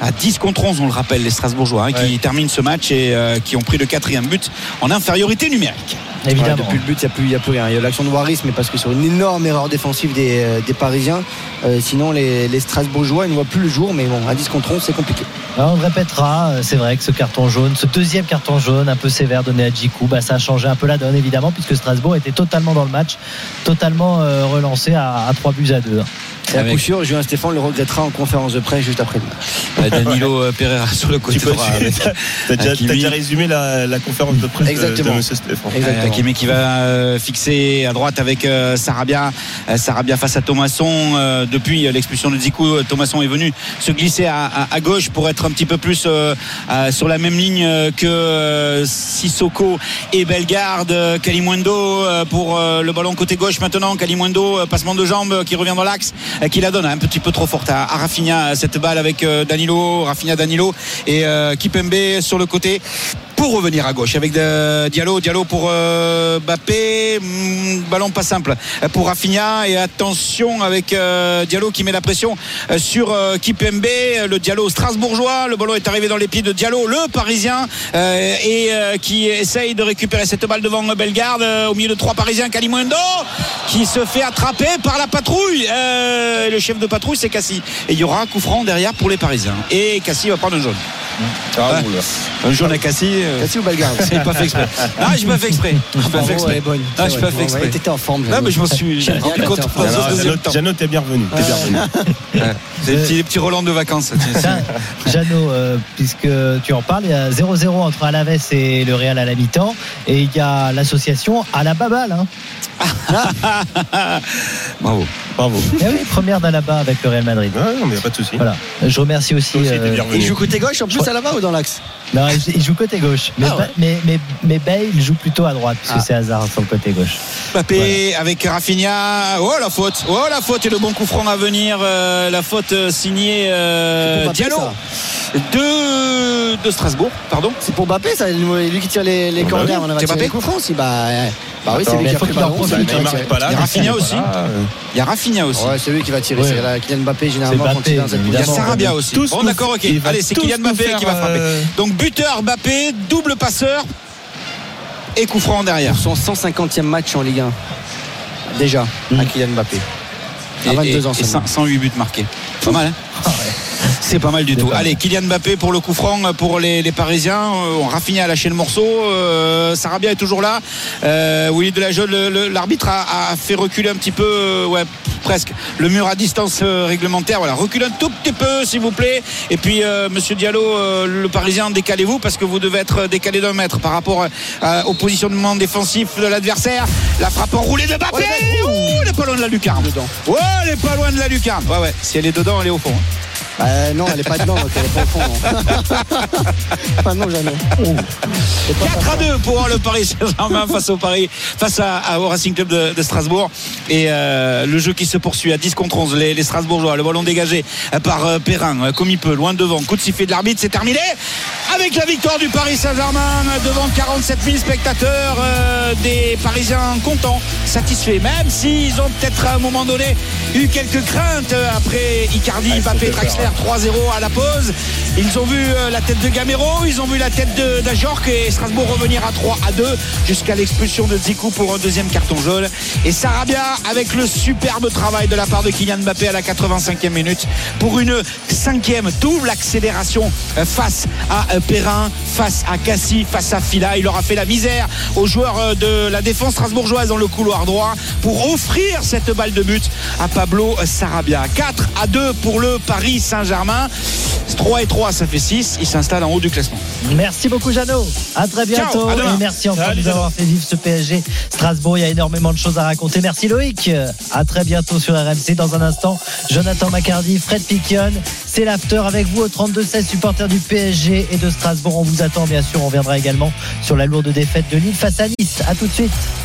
D: À 10 contre 11, on le rappelle, les Strasbourgeois hein, qui terminent ce match et euh, qui ont pris le quatrième but en infériorité numérique.
E: Ouais,
C: Évidemment.
E: depuis le but, il n'y a, plus- il y a plus rien. Il y a l'action de Waris, mais parce que sur une énorme erreur défensive des, euh, des Parisiens. Euh, sinon, les, les Strasbourgeois, ils ne voient plus le jour, mais bon, à 10 contre 11, c'est compliqué.
C: Alors, on le répétera, c'est vrai que ce carton jaune, ce deuxième carton jaune un peu sévère donné à Djikou, bah, ça a changé un peu la donne évidemment puisque Strasbourg était totalement dans le match, totalement euh, relancé à, à 3 buts à 2.
E: Et à coup sûr, Julien Stéphane le regrettera en conférence de presse juste après le match.
D: Euh, Danilo euh, Pereira sur le côté
F: Tu peux,
D: droit.
F: t'as déjà, résumé la, la conférence de presse de- de,
E: Exactement.
F: M. Stéphane.
E: Exactement.
D: Euh, Hakimi qui va fixer à droite avec euh, Sarabia. Euh, Sarabia face à Thomasson. Euh, depuis l'expulsion de Zikou, euh, Thomasson est venu se glisser à, à- à gauche pour être un petit peu plus euh, euh, sur la même ligne que euh, Sissoko et Bellegarde. Kalimundo pour euh, le ballon côté gauche maintenant. Kalimundo, passement de jambes euh, qui revient dans l'axe, qui la donne un petit peu trop forte à, à Rafinha cette balle avec euh, Danilo, Rafinha Danilo et euh, Kipembe sur le côté pour revenir à gauche avec de- Diallo, Diallo pour euh, Bappé, Hmm, ballon pas simple. Euh, pour Rafinha et attention avec euh, Diallo qui met la pression euh, sur euh, Kipembe, euh, le Diallo strasbourgeois, le ballon est arrivé dans les pieds de Diallo, le Parisien euh, et euh, qui essaye de récupérer cette balle devant Bellegarde euh, au milieu de trois Parisiens, Kalimundo qui se fait attraper par la patrouille. Euh, le chef de patrouille c'est Cassie et il y aura un coup franc derrière pour les Parisiens. Et Cassie va prendre un jaune.
F: Ah,
D: un jaune à Cassie euh,
E: Cassie ou Bellegarde
D: c'est pas fait exprès. Ah, j'ai pas fait exprès. J'ai pas fait exprès. Ah,
E: vrai.
D: pas fait exprès.
E: T'étais en forme.
D: Non, mais je m'en suis
F: Jeannot, t'es bien revenu. T'es bien revenu.
D: C'est des petits, Roland de vacances.
C: Jeannot, euh, puisque tu en parles, il y a 0-0 entre Alaves et le Real à la mi-temps. Et il y a l'association à la Babal. Hein.
D: Bravo.
F: Bravo.
C: Eh oui, première d'Alaba avec le Real Madrid.
F: Ouais, non, mais y a pas de souci.
C: Voilà. Je remercie aussi.
F: Aussi, t'es
C: euh,
E: Il joue côté gauche en plus à la bas ou dans l'axe?
C: Non, il, joue côté gauche. Mais,
D: Ah ouais.
C: Mais, mais, mais Bale joue plutôt à droite, puisque
E: Ah.
C: c'est Hazard sur le côté gauche.
D: Mbappé avec Rafinha. Oh la faute. Oh la faute et le bon coup franc à venir. Euh, la faute euh, signée euh, Diallo
E: ça.
D: de, de Strasbourg. Pardon.
E: C'est pour Mbappé, ça, lui qui tire les, les
F: Bah
E: corners.
F: oui.
D: C'est Mbappé
E: les coups francs aussi. Bah, ouais. bah oui, c'est lui qui a pris le ballon.
D: Il y a Rafinha aussi. Il y a Rafinha aussi.
E: Ouais, c'est lui qui va tirer.
C: Ouais.
E: C'est Kylian Mbappé généralement il est dans cette
C: Mbappé,
D: Il y a
E: position.
D: Sarabia aussi. Bon d'accord, ok. Allez, c'est Kylian Mbappé qui va frapper. Donc buteur Mbappé, double passeur et coup franc derrière.
E: Son 150e match en Ligue 1. Déjà, à Kylian Mbappé. À
D: Et-
E: 22
D: et-
E: ans
D: et
E: seulement.
D: 108 buts marqués. Pas mal, hein C'est pas mal du tout. Allez, Kylian Mbappé pour le coup franc pour les, les Parisiens. Euh, On Rafinha a lâché le morceau. Euh, Sarabia est toujours là. Euh, Willy le- le- l'arbitre a, a fait reculer un petit peu, euh, ouais, presque, le mur à distance euh, réglementaire. Voilà, recule un tout petit peu, s'il vous plaît. Et puis, euh, Monsieur Diallo, euh, le Parisien, décalez-vous parce que vous devez être décalé d'un mètre par rapport euh, au positionnement défensif de l'adversaire. La frappe enroulée de Mbappé.
E: Oh,
D: elle est pas loin de la lucarne.
E: Dedans.
D: Ouais, elle est pas loin de la lucarne. Ouais, ouais. Si elle est dedans, elle est au fond. hein.
E: Bah, non, elle est pas dedans, elle est pas au fond. non. Ah non, jamais.
D: 4 à 2 pour le Paris Saint-Germain face au Paris, face au Racing Club de, Strasbourg. Et euh, le jeu qui se poursuit à 10 contre 11. Les, Strasbourgeois, le ballon dégagé euh, par euh, Perrin, euh, comme il peut, loin devant. Coup de sifflet de l'arbitre, c'est terminé. Avec la victoire du Paris Saint-Germain devant 47 000 spectateurs, euh, des Parisiens contents, satisfaits, même s'ils ont peut-être à un moment donné eu quelques craintes après Icardi,
F: Ah,
D: Mbappé, Draxler 3-0 à la pause. Ils ont vu euh, la tête de Gamero, ils ont vu la tête de d'Ajorc et Strasbourg revenir à 3 à 2 jusqu'à l'expulsion de Zikou pour un deuxième carton jaune. Et Sarabia avec le superbe travail de la part de Kylian Mbappé à la 85e minute pour une cinquième double accélération euh, face à Perrin, face à Cassis, face à Fila. Il leur a fait la misère aux joueurs euh, de la défense strasbourgeoise dans le couloir droit pour offrir cette balle de but à Pablo Sarabia. 4 à 2 pour le Paris Saint-Germain. 3 et 3, ça fait 6. Il s'installe en haut du classement.
C: Merci beaucoup, Jeannot. À très bientôt.
D: Ciao, à demain.
C: et merci encore de nous avoir fait vivre ce PSG Strasbourg. Il y a énormément de choses à raconter. Merci Loïc. À très bientôt sur RMC. Dans un instant, Jonathan Macardy, Fred Piquion. C'est l'after avec vous au 32-16 supporters du PSG et de Strasbourg. On vous attend, bien sûr. On viendra également sur la lourde défaite de Lille face à Nice. À tout de suite.